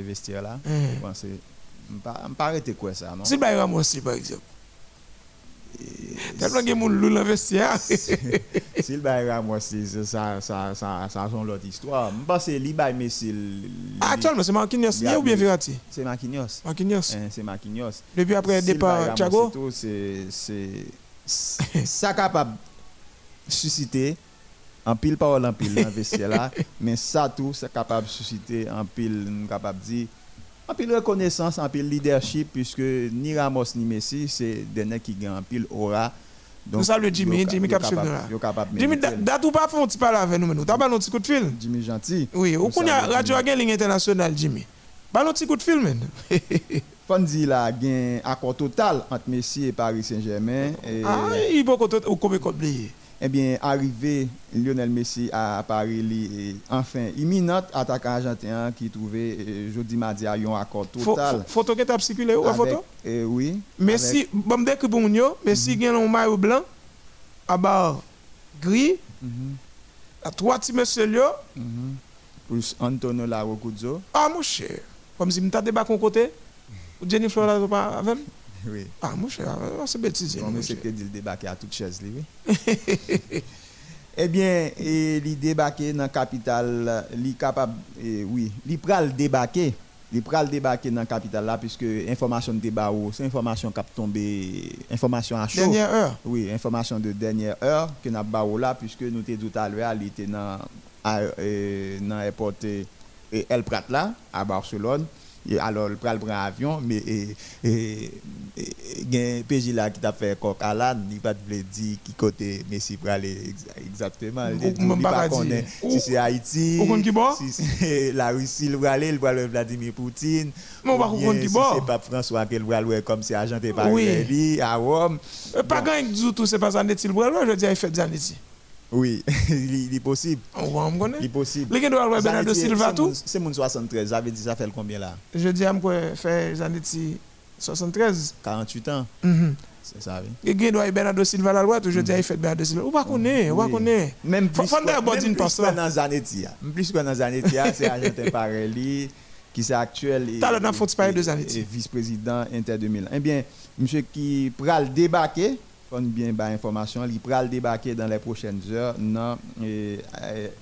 vestiaire là. Mhm. Je pense je pas arrêter quoi ça non? Si Baye Ramos, li, par exemple. Tellement que moun loul dans le vestiaire. Si le Baye Ramos c'est ça ça ça ça son l'autre histoire. Je pense que lui Baye Messi li- Actuellement, c'est Marquinhos a ou bien Verratti? C'est Marquinhos. Marquinhos. Hein, c'est Marquinhos. Depuis après le départ Thiago? c'est ça capable susciter en pile parole en pile dans le vestiaire là mais ça tout c'est capable susciter en pile nous capable dire en pile reconnaissance en pile leadership puisque ni Ramos ni Messi c'est des nègres qui gagnent en pile aura donc Nous saluons Jimmy, Jimmy yo cap capable- suivre nous là. yo capable Jimmy, mériter. date ou pas font petit parler avec nous, mais nous. T'as pas un petit coup de fil? Jimmy gentil Oui, ou Nous qu'on y a saluons Radio. Agen ligne internationale, Jimmy. Bah, un petit coup de fil, man. Fondi là gain accord total entre Messi et Paris Saint-Germain Ah, il ou combien qu'on oublié. Eh bien, arrivé Lionel Messi à Paris, li, enfin, imminente attaquant argentin qui trouvait eh, jeudi mardi à un accord total. Photo qui t'a circulé ou photo? eh, oui. Messi, bon, me pour moun yo, Messi gagne un maillot blanc, à bas gris, avec- Mhm, à trois petits messieurs là. mhm. Plus Antonio Larocuzzo. Ah, mon cher. Comme si m'ta débat con côté. Jennifer là, pas avec Oui. Ah, mon cher, ah, c'est bêtise. Mon monsieur cher. qui dit le débarquer à toute chaise, oui. eh bien, eh, li débarquer dans la capitale, li capable, eh, oui, li pral débarquer. Li pral débarquer dans la capitale là, puisque information de débat, c'est information qui a tombé, information à chaud. Dernière heure. Oui, information de dernière heure que nous avons là, puisque nous étions tout à l'heure, il était dans dans l'aéroport eh, eh, El Prat là, à Barcelone. Et alors, il prend le avion, mais il y a un PJ là qui t'a fait coq à l'âne, il va te dire qui côté Messi pour aller ex- exactement. Il pas connaît si c'est Haïti, si c'est la Russie, il va aller, il va aller Vladimir Poutine. Non, pas qui boit. c'est pas François qui va aller comme si agent par lui à Rome. Euh, Pas grand du tout, c'est pas Zanetti le bras, je dis, il fait Zanetti. Oui, il est possible. On va me Il est connaître. possible. Les gars doivent Bernardo Silva c'est tout? C'est mon 73, ça veut dire ça fait combien là? Je dis à me faire Zanetti 73. 48 ans, Mhm. c'est ça, oui. Les gars doivent Bernardo Silva la droite, je dis, il fait Bernardo Silva. Ou pas connaître, ou pas Oui. connaître. Même plus même plus dans Zanetti. hein. Plus que dans Zanetti, hein, c'est Argentin Parelli, qui c'est actuel et vice-président Inter 2000. Eh bien, monsieur qui pral débarquer, bien ba information, il pral débarquer dans les prochaines heures dans eh,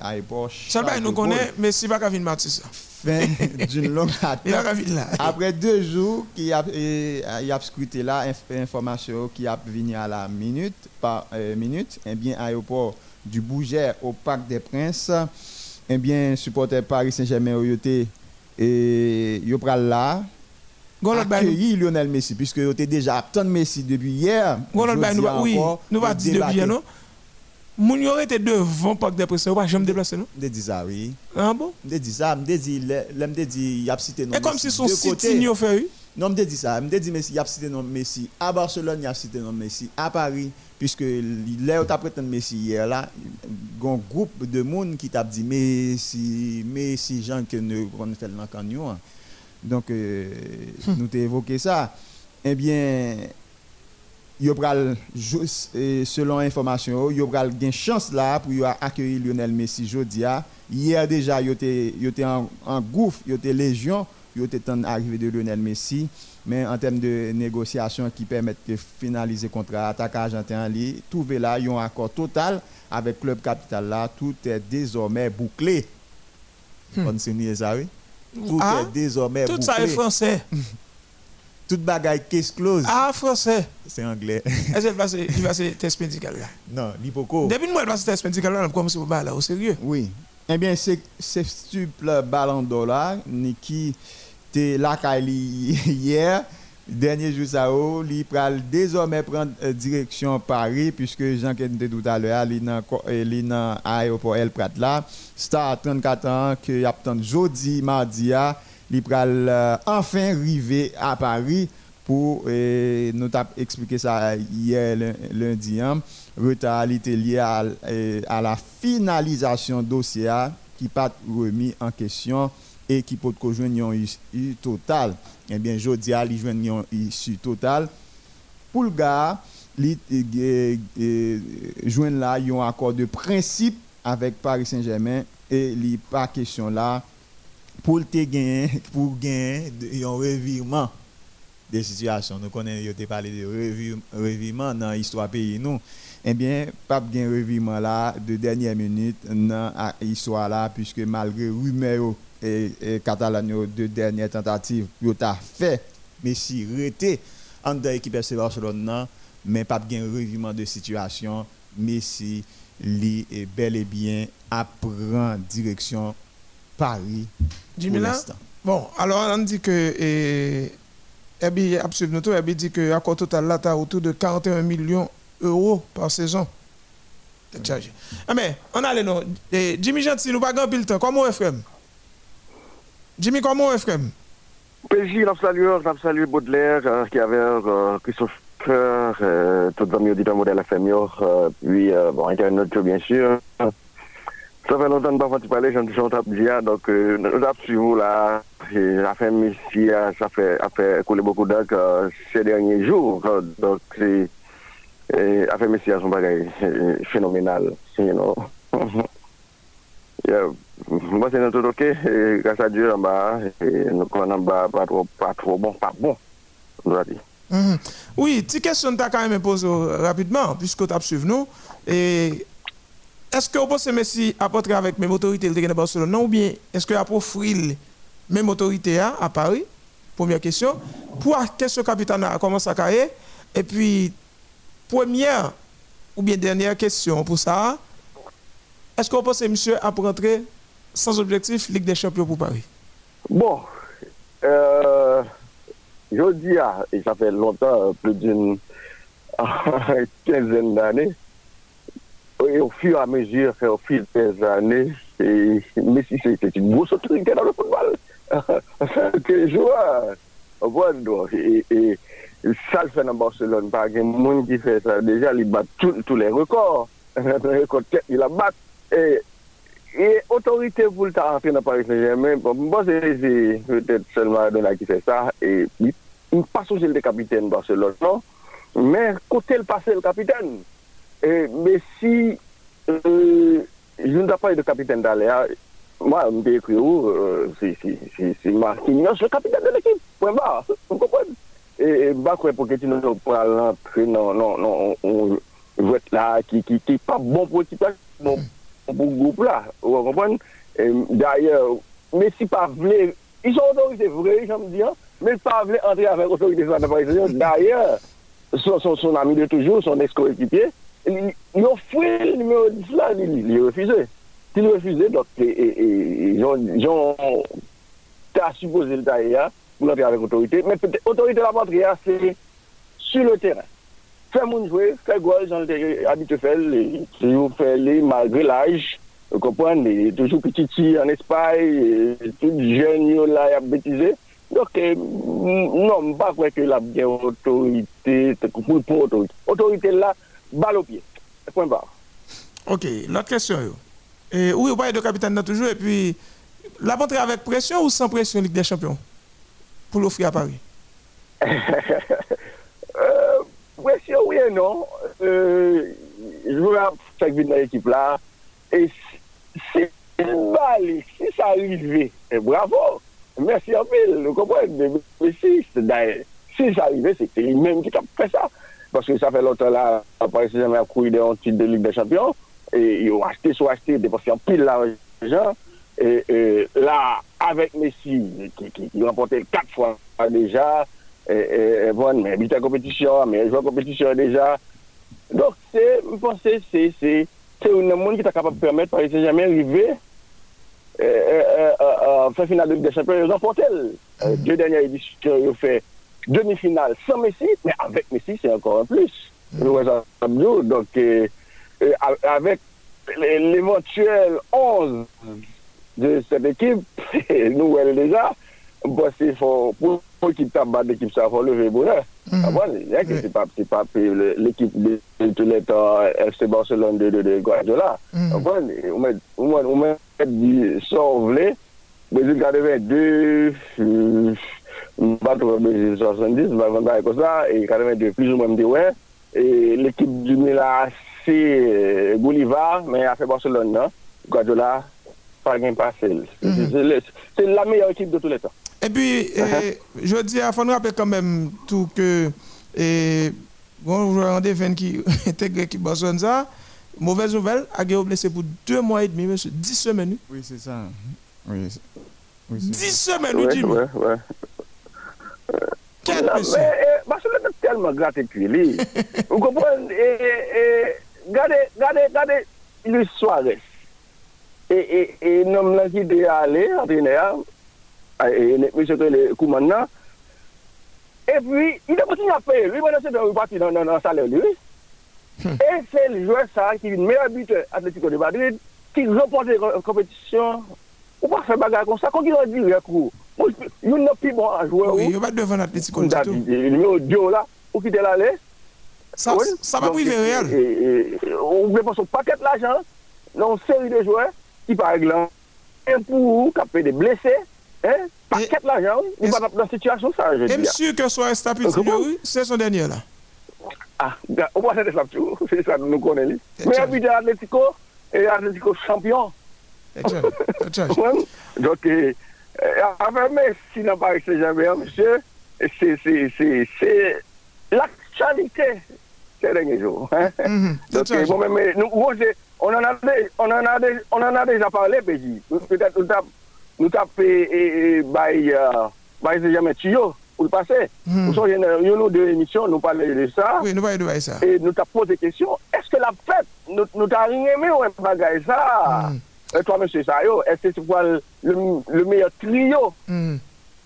à- aéroport. Ça va, Charles nous de Gaulle. connaît, mais si pas qu'à venir Matisse. Fin d'une longue là. Après deux jours, qui a, eh, il a scruté là, inf- information qui a venu à la minute par euh, minute, eh bien, aéroport du Bouget au Parc des Princes, eh bien, supporter Paris Saint-Germain au yoté et yo pral là, Gon l'autre bail, nous- accueilli Lionel Messi, puisque yo était déjà absent de Messi depuis hier. oui, nous va dire depuis hier, non? Moun yo été devant Parc des ou pas jamais déplacé, non? Dis ça, oui. Ah bon? Je dis ça, je dis, le- le- me dit, il a cité non Et comme si son de yo fait, oui? Non, je dit ça. Je dit Messi, il a cité non Messi à Barcelone, il a cité non Messi à Paris, puisque là où tu prétendu Messi hier là, y un groupe de monde qui t'a dit Messi, Messi, gens que nous on fait dans canyon. Donc, euh, nous t'ai évoqué ça. Eh bien, yo pral jou- eh, selon information yo pral gen chance là pour accueillir Lionel Messi jodi a. Hier déjà yo te en, en gouffre yo te légion yo te temps arrivé de Lionel Messi. Mais en termes de négociation qui permettent de finaliser contrat attaque argentin trouver là un accord total avec club capital là tout est désormais bouclé. On sait ça oui tout Ah, est désormais Tout bouclé ça est français. toute bagaille case close. Ah, français. C'est anglais. Est-ce qu'il va se test médical là? Non, l'hypoco. Depuis que moi, je test médical là, comme c'est pas là, au sérieux? Oui. Eh bien, c'est stuple ballon d'or là, qui était là hier. Dernier jour, ça il pral désormais prendre euh, direction Paris, puisque Jean était tout à l'heure, il est dans l'aéroport El Prat là. Star 34 ans, que a jeudi, mardi, il pral euh, enfin arriver à Paris pour nous expliquer ça hier lundi. Hein. Retard lié à, la finalisation dossier qui pas remis en question et qui peut rejoindre une total eh bien, jodi a li jwen yon issue total. Pour le gars, li eh, eh, jwen yon de principe avec Paris Saint-Germain et li pas question là pour te gagner pour gagner un revirement des situations. Nous connaissons yo parlé de revirement dans l'histoire pays nous. Eh bien, pas de revirement là de dernière minute dans l'histoire là puisque malgré rumeur et, et Catalogne de dernière tentative pour ta fait Messi rete en de l'équipe FC Barcelone mais pas de revirement de situation Messi li est bel et bien à prendre direction Paris pour l'instant. Bon, alors on dit que et, Ebi absolument Ebi dit que accord total là as autour de 41 millions d'euros par saison. Ah mais on a les noms. Jimmy Gentil, nous pas grand le temps. Comment on fait Jimmy, comment je salue, je salue Baudelaire, euh, qui avait euh, Christophe euh, tout le monde dit un modèle FM, euh, puis euh, bon, Internet, bien sûr. Ça fait longtemps que je parler, j'en suis dire, donc euh, nous avons suivi là, la femme ici, ça fait, a fait couler beaucoup d'encre ces derniers jours, donc c'est, la femme ici son bagage phénoménal, you. Moi, c'est notre OK. Grâce à Dieu, nous en bas, pas trop, bon, pas bon, on doit dire. Mm -hmm. Oui, petite question tu as quand même posée rapidement, puisque tu as suivi nous. Est-ce que vous pensez Messi apporter avec mes autorités de Barcelone non, ou bien est-ce que pour offrir même autorités à, Paris? Première question. Pour question capitaine a commencé à carrière Et puis, première ou bien dernière question pour ça. Est-ce que vous pensez monsieur à rentrer sans objectif Ligue des Champions pour Paris Bon, euh, je dis, ah, et ça fait longtemps, plus d'une quinzaine d'années, et au fur et à mesure, au fil des années, et Messi, c'est une grosse autorité dans le football. que les joueurs, et, et, ça le fait dans Barcelone, pas a monde qui fait ça. Déjà, il bat tous les records. il a battu. Et E otorite pou l'ta antre nan Paris Saint-Germain, bon, mwen se se peut-et selman Adonai ki fè sa, e m pa sou se l de kapiten Barcelona, non? men kote l pase l kapiten. Me euh, si joun da pa y de kapiten d'Alea, mwen m de ekri ou, si Marquinhos, le kapiten de l'ekip, mwen ba, mwen kompon. E bakwe pou keti nou pral antre nan jouet la ki pa bon pou ekip la, bon pou. Pour groupe là. Vous comprenez? D'ailleurs, mais si pas voulez, ils sont autorisés, vrai, j'aime dire, mais pas voulez entrer avec l'autorité de D'ailleurs, son, ami de toujours, son ex-coéquipier, il, il offrait le numéro 10 là, il, il. Il refusait, donc ils ont supposé le tailler hein, pour l'entrer avec l'autorité, mais l'autorité de la patrie, hein, c'est sur le terrain. Fè moun jwe, fè gol, jan te habite fèl, se yo fèl malgré l'âge, kompwen, toujou pititi an espay, tout jen yo la yap betize. Dok, non, mba kweke la bie otorite, te koupou pou otorite. Otorite la, bal o pie. Pwen ba. Ok, lot kresyon yo. Ou yo baye de kapitan nan toujou, e pi la montre avèk presyon ou san presyon Ligue des Champions? Pou l'offri a Paris? pression, oui et non. Euh, je faire venir dans l'équipe là. Et c'est mal, si ça arrivait, bravo. Merci un peu, vous comprenez? Mais si, ça arrivait, c'est lui-même qui a fait ça. Parce que ça fait longtemps là, Paris Saint-Germain a couru un titre de Ligue des Champions. Et ils ont acheté, soit acheté, dépensé en pile l'argent. Et, là, avec Messi, qui, remporté quatre fois déjà, et, et, bon, mais habite compétition, mais jouer compétition déjà. Donc, c'est, je pense que c'est, un monde qui est capable de permettre, par exemple, jamais arriver euh, faire finale de Ligue des Champions, ils ont porté. Deux dernières éditions, ils ont fait demi-finale sans Messi, mais avec Messi, c'est encore un plus. Donc, euh, euh, avec l'éventuel 11 de cette équipe, nous, elle déjà, bon, c'est pour l'équipe tabac l'équipe, ça faut lever bonheur. Mm. Ah, c'est pas, c'est pas l'équipe de tous les temps FC Barcelone de, de, de Guardiola. Mm. Ah, on met, on met, dit sauve-les. Brésil 82, pas trop 70, comme ça, et 82 plus ou moins de ouais. Et l'équipe du Milan, c'est Bolivar, mais a fait Barcelone, non? Guardiola, pas gain passé. C'est la meilleure équipe de tous les temps. Et puis, uh-huh. je dis, il faut nous rappeler quand même tout que, et, bon, joueur en qui intègre l'équipe Barcelone, ça, mauvaise nouvelle, a blessé pour deux mois et demi, monsieur, dix semaines. Oui, c'est ça. Oui, oui dix semaines, oui, Jimmy. Ouais, ouais. Quel monsieur? Mais, Barcelone est tellement gratifié. Vous comprenez? Regardez, regardez, regardez Luis Suarez. Et, et, et, qui est allé, entraîneur, et monsieur le commandant. Et puis, il a continué à payer. Lui, maintenant, c'est un parti dans le salaire, lui. Hmm. Et c'est le joueur ça qui est le meilleur buteur Atlético de Madrid qui remporte la compétition. On va faire bagarre comme ça. Quand il a dit, il n'y a plus bon à jouer. Oui, il va devant l'Atlético de Madrid. Il numéro 2 là, pour quitter l'aller. Ça, ça va priver réel. On pas son paquet d'argent dans une série de joueurs qui, par exemple, pour capter des blessés. Hein? Paquet l'argent, il va dans la situation ça, je dis. Et sûr que soit Estapit, c'est son dernier là. Ah, on va faire ça c'est ça nous connaissons. Mais habité à Atletico, et Atletico champion. Donc, avec Messi n'a pas été jamais, monsieur, c'est l'actualité ces derniers jours. Hein? Mm -hmm. Donc, bon, mais, nous, on en a déjà parlé, Béji. Peut-être nous taper et bail bail jamais tuyau pour le passer. Nous sommes une deux émissions, nous parlons de ça. Oui, nous parlons de ça. Et nous t'avons posé des questions. Est-ce que la fête, nous, nous t'avons rien aimé ou un bagage ça mm. Et toi, monsieur Sayo, est-ce que c'est quoi le, le, meilleur trio? Mm.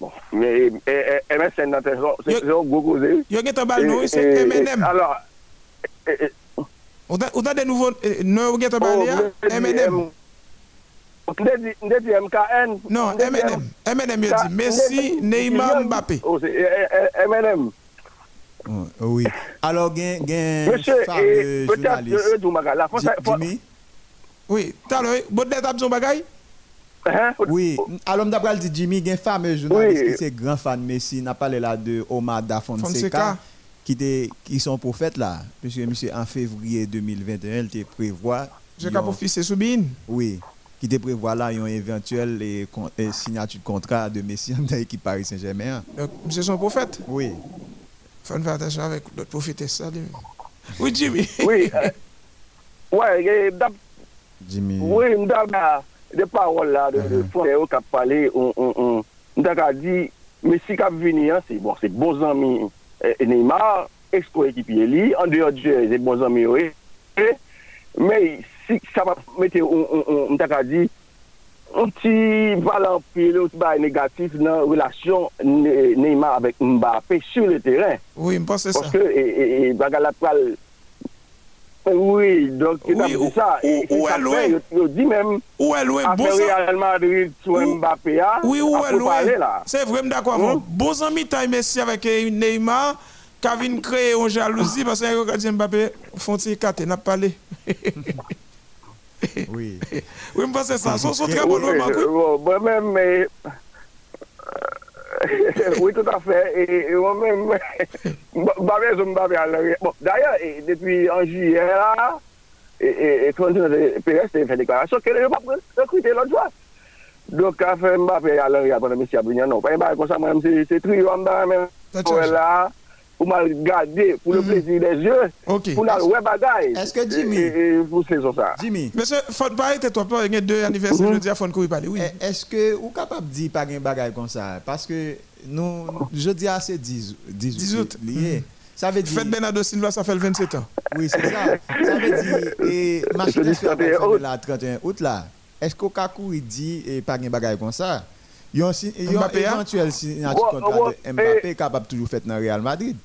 Bon, mais MSN, c'est un gros causé. Il y a un bal, nous, c'est MNM. Alors, on a des nouveaux. Non, vous avez un bal, MNM. Nde di MKN Non, MNM MNM yo di Messi, Neymar, Mbappé. MNM Oui. Alors gen Monsieur, peut-être Jimmy. Oui, talo, bodde tab son bagay Oui, alom dabral di Jimmy gen fame jounalist ki se gran fan Messi. Na pale la de Omar da Fonseca ki son profet la Monsieur en février 2021 el te prevoit Je ka pou fise soubine. Oui qui te prévoit là une éventuelle eh, et, et eh, signature de contrat de Messi dans l'équipe Paris Saint-Germain. Donc, c'est son prophète Oui. Faut faire attention avec notre prophète, ça. Oui, Jimmy. oui. Euh, ouais, Jimmy. Oui, des paroles là, de, de uh-huh. frères qui a parlé, on, on, on, a dit, Messi qui a venu, c'est bon, c'est bons amis eh, Neymar, ex-coéquipier, en dehors du jeu, c'est bons amis, oui. Mais si ça va mettre, on t'a dit, un petit valeur un petit négatif dans la relation Neymar avec Mbappé sur le terrain. Oui, je pense ça. Parce que, et, et, la oui, donc oui, ou, ça. Et, où est loin Je dis même. Où est loin Bon Real Madrid sur Mbappé. Oui, où est loin C'est vraiment d'accord. Hmm? Bon ami, tu Messi avec Neymar. Kavin créé une jalousie parce que quand Mbappé font il n'a pas parlé. Oui. oui, je pense que ça. C'est très bon oui. Moi-même, mais... oui, tout à fait. Et, moi-même, je me Bon, d'ailleurs, depuis en juillet, là, et, et, PS fait une déclaration qu'elle n'a pas recruté l'autre fois. Donc, a fait Mbappé à l'arrière pendant M. Abrignan. Non, pas comme ça, moi-même, c'est trio en bas, même. Là, pour mal regarder pour le mhm. plaisir des yeux okay. pour la web bagaille est-ce que Jimmy et, et pour ces ça Jimmy monsieur faut pas être toi il y a deux anniversaires je dis à faut qu'on parler oui est-ce que ou capable de dire pas un bagaille comme ça? Parce que nous, je dis assez 10, 10, 10 août. lié. Ça veut dire. Fête Bernardo Silva, ça fait le 27 ans. Oui, c'est ça. Ça veut dire, et match Je dis transfert 31 qu'on fait août. de la 31 août là, est-ce où il dit et pas de bagaille comme ça, il y a un Mbappé, hein? signature contrat ouais, de Mbappé le Real Madrid.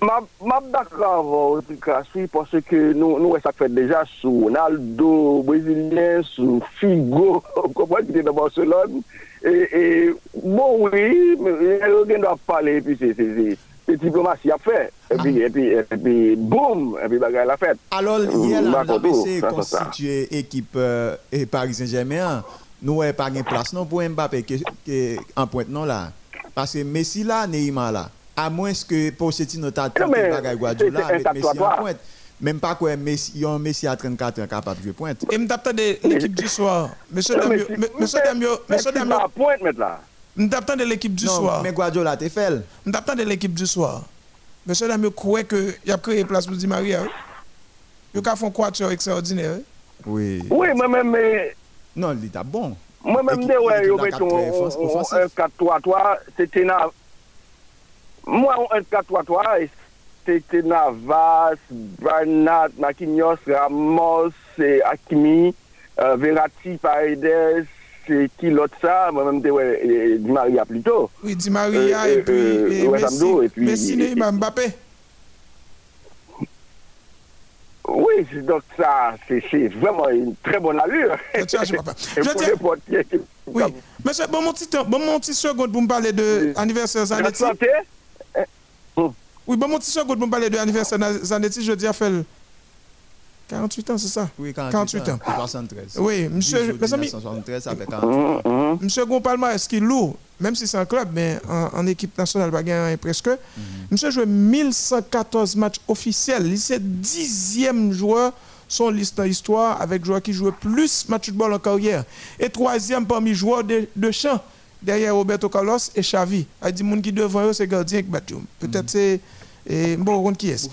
Ma, ma d'accord avec Kassi parce que nous, nous, ça fait déjà sous Ronaldo, Brésilien, sous Figo, comment qui était dans Barcelone. Et, et bon, oui, mais on doit parler, et puis c'est, c'est, c'est, c'est diplomatie à faire. Et puis, et puis, et puis, boum, et puis, bagaille la fête. Alors, hier, là, on a D'accord, essayé de ça, c'est ça. constituer équipe euh, et Paris Saint-Germain. Nous, n'avons pas de place non pour Mbappé en pointe non là. Parce que Messi là, Neymar là. À moins que Pochettino t'a tenté Non, mais bagaille Guardiola avec Messi en pointe. Même pas quoi, Messi, il y a un Messi à 34 ans capable de jouer pointe. Et m'tapte de l'équipe du soir. Monsieur Damio, monsieur Damio, mais monsieur tu Damio, pointe là. m'tapte de l'équipe du non, soir. mais Guardiola t'es fait. M'tapte de l'équipe du soir. Monsieur Damio croit que y a créé place pour Di Maria. hein? Il a fait un quatuor extraordinaire. Oui? Oui, moi-même, mais, Non, li ta bon. Mwen men mde wè yo meton 1-4-3-3, se te na... Mwen 1-4-3-3, se te na Vas, Branat, Makinios, Ramos, Akimi, Verati, Paredes, ki lot sa, mwen mwen te wè Di Maria plito. Oui, Di Maria, et puis Messi, Mbappé. Oui, c'est- donc ça, c'est c'est vraiment une très bonne allure. Je tiens, Oui. Monsieur, bon mon petit temps, bon mon petit seconde pour me parler de Oui. anniversaire La Zanetti. santé, Oui, bon mon petit seconde pour me parler de anniversaire Zanetti, je dis à faire 48 ans, c'est ça? Oui, 48 48 ans. 73. Oui, monsieur, 10 jours mes amis, 1973, ça fait 48. Hum, hum. Monsieur Gonpalma, est-ce qu'il est lourd, même si c'est un club, mais en, en équipe nationale, pas gagné presque. Monsieur a joué 1114 matchs officiels. Il est dixième joueur son liste dans l'histoire avec joueur qui jouait plus match de football en carrière. Et troisième parmi joueurs de, de champ, derrière Roberto Carlos et Xavi. Il dit moun qui devant eux, c'est gardien qui battu. Peut-être c'est et bon, on qui est.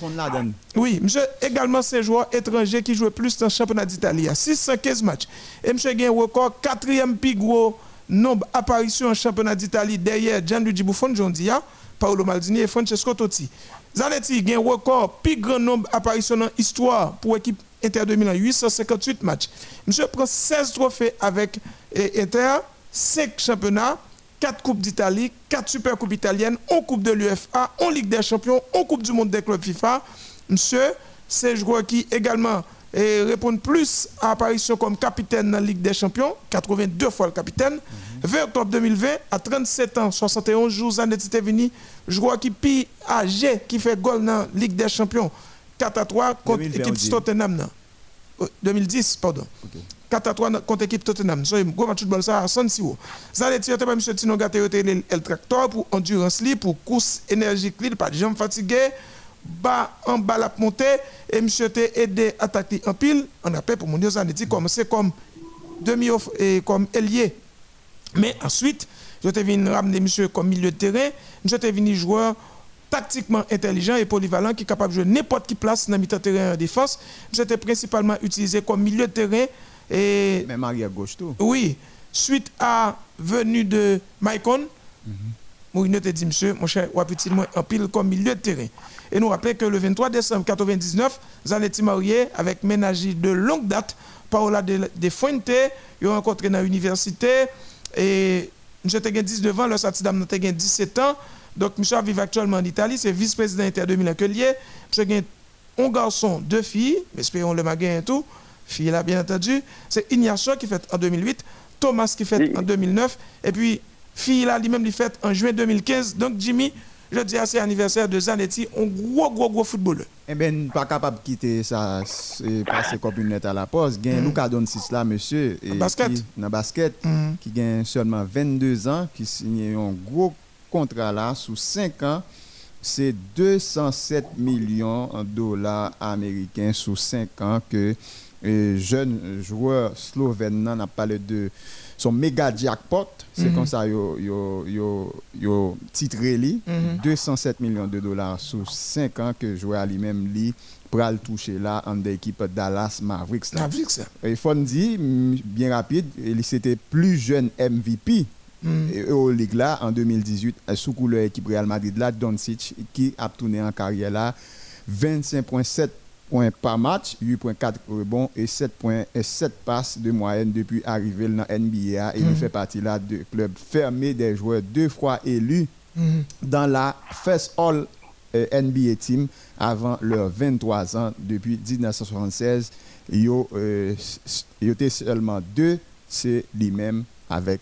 Oui, monsieur, également, c'est un joueur étranger qui jouait plus dans le championnat d'Italie. à 615 matchs. Et monsieur a un record, quatrième plus gros nombre d'apparitions en championnat d'Italie derrière Gianluigi Buffon, Jondia, Paolo Maldini et Francesco Totti. Zanetti a un record, plus grand nombre d'apparitions dans l'histoire pour l'équipe Inter de Milan, 858 matchs. Monsieur prend 16 trophées avec eh, Inter, 5 championnats, 4 Coupes d'Italie, 4 Super Coupes italiennes, 1 Coupe de l'UFA, 1 Ligue des Champions, 1 Coupe du Monde des clubs FIFA. Monsieur, c'est joueur qui également eh, répond plus à apparition comme capitaine dans la Ligue des Champions, 82 fois le capitaine. 20 octobre 2020, à 37 ans, 71 jours, Zanetti était venu, joueur qui pi âgé, qui fait goal dans la Ligue des Champions, 4 à 3 contre 2020, on l'équipe. Tottenham. non. Euh, 2010, pardon. 4 à 3 dans- contre l'équipe Tottenham. So, gros match de football ça à San Siro. Zanetti était pas M. Tino était le tracteur pour endurance pour course énergique pas de jambes fatiguées, bas en bas la montée, et M. était aidé à attaquer en pile. On appelle pour mon Dieu Zanetti commencer comme demi et comme ailier. Mais ensuite, je t'ai venu ramener monsieur comme milieu de terrain. Je t'ai venu joueur tactiquement intelligent et polyvalent qui est capable de jouer n'importe qui place dans le terrain en défense. J'étais principalement utilisé comme milieu de terrain et Même arrière gauche tout. oui, suite à venue de Maicon, Mourinho te dit, monsieur, mon cher, petit moi en pile comme milieu de terrain? Et nous rappelons que le 23 décembre 1999, Zanetti marié avec ménager de longue date, Paola de, de Fuente, ils ont rencontré dans l'université et monsieur te 19 ans, le Satidam te 17 ans. Donc, monsieur vit actuellement en Italie, c'est vice-président inter 2000 que lié. Monsieur a un garçon, deux filles, espérons le magasin et tout. Fille là, bien entendu. C'est Ignacio qui fait en 2008, Thomas qui fait Oui. en 2009, et puis fille là, lui-même, il fait en juin 2015. Donc, Jimmy, je dis à c'est anniversaire de Zanetti, un gros, gros, gros footballeur. Eh ben, pas capable de quitter ça, c'est passer comme une lettre à la poste. Gain Luka Doncic là, monsieur. Et basket. qui- Dans basket, Mhm. qui gagne seulement 22 ans, qui signe un gros contrat là, sous 5 ans. C'est 207 millions de dollars américains sous 5 ans que euh, jeune joueur slovène nan a parlé de son méga jackpot. C'est Mhm. comme ça yo yo yo yo titré li Mhm. 207 millions de dollars sous 5 ans que joueur lui-même li pral toucher là en d'équipe Dallas Mavericks ça? Il faut dire, mm, bien rapide, il c'était plus jeune MVP mm. Euroleague là en 2018 sous couleur équipe Real Madrid là Doncic qui a tourné en carrière là 25.7 points par match, 8.4 rebonds et 7.7 passes de moyenne depuis arriver dans NBA et il mm. fait partie là de club fermé des joueurs deux fois élus mm. dans la First All euh, NBA Team avant leurs 23 ans depuis 1976. Il y a seulement deux, c'est lui-même avec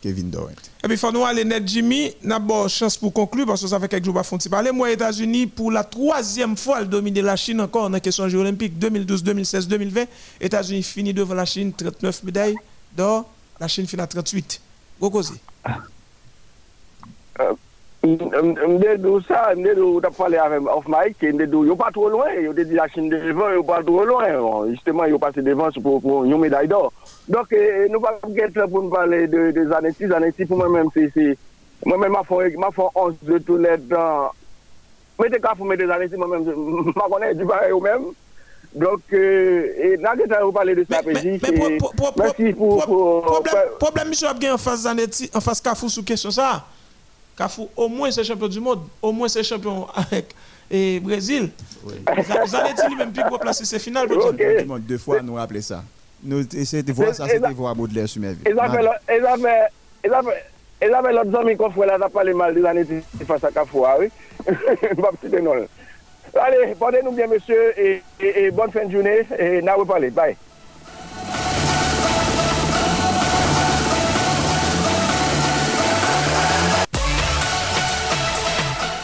Kevin Durant. Et puis, il faut nous aller net, Jimmy. N'a pas chance pour conclure parce que ça fait quelques jours qu'on parler. Moi, États-Unis, pour la troisième fois, elle domine la Chine encore dans la question Jeux olympiques 2012, 2016, 2020. États-Unis finit devant la Chine, 39 médailles d'or. La Chine finit à 38. Gros Mde dou sa, mde dou tap pale avèm off-mic, mde dou yo pa tro lwen, yo te di la chine devan, yo pa tro lwen, oh, justement yo pase devan sou pou yon meday do. Dok nou pa get la pou nou pale de zaneti, zaneti pou mwen mèm se se, mwen mèm ma fon ons de tou let dan, mwen te ka pou mè de zaneti mwen mèm, ma konè di pare yo mèm. Donk, eh, eh, nan gen tan ou pale de strateji, mwen si pou... Problem mi sou ap gen an fase zaneti, an fase kafou sou kesyon sa? Kafou, au moins c'est champion du monde, au moins c'est champion avec et Brésil. Oui. Zanetti lui-même plus gros placé c'est final. Okay. Deux fois nous rappeler ça. Nous essayons de voir ça, c'était voir Baudelaire sur mes vies. Ils avaient l'autre ami qu'on fait là, ça parlé mal des années face à Kafou, ah oui. Pas petit de non. Allez, portez-nous bien, monsieur, et, et, et, bonne fin de journée, et n'a parler. Bye.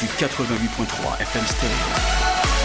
du 88.3 FM Stereo.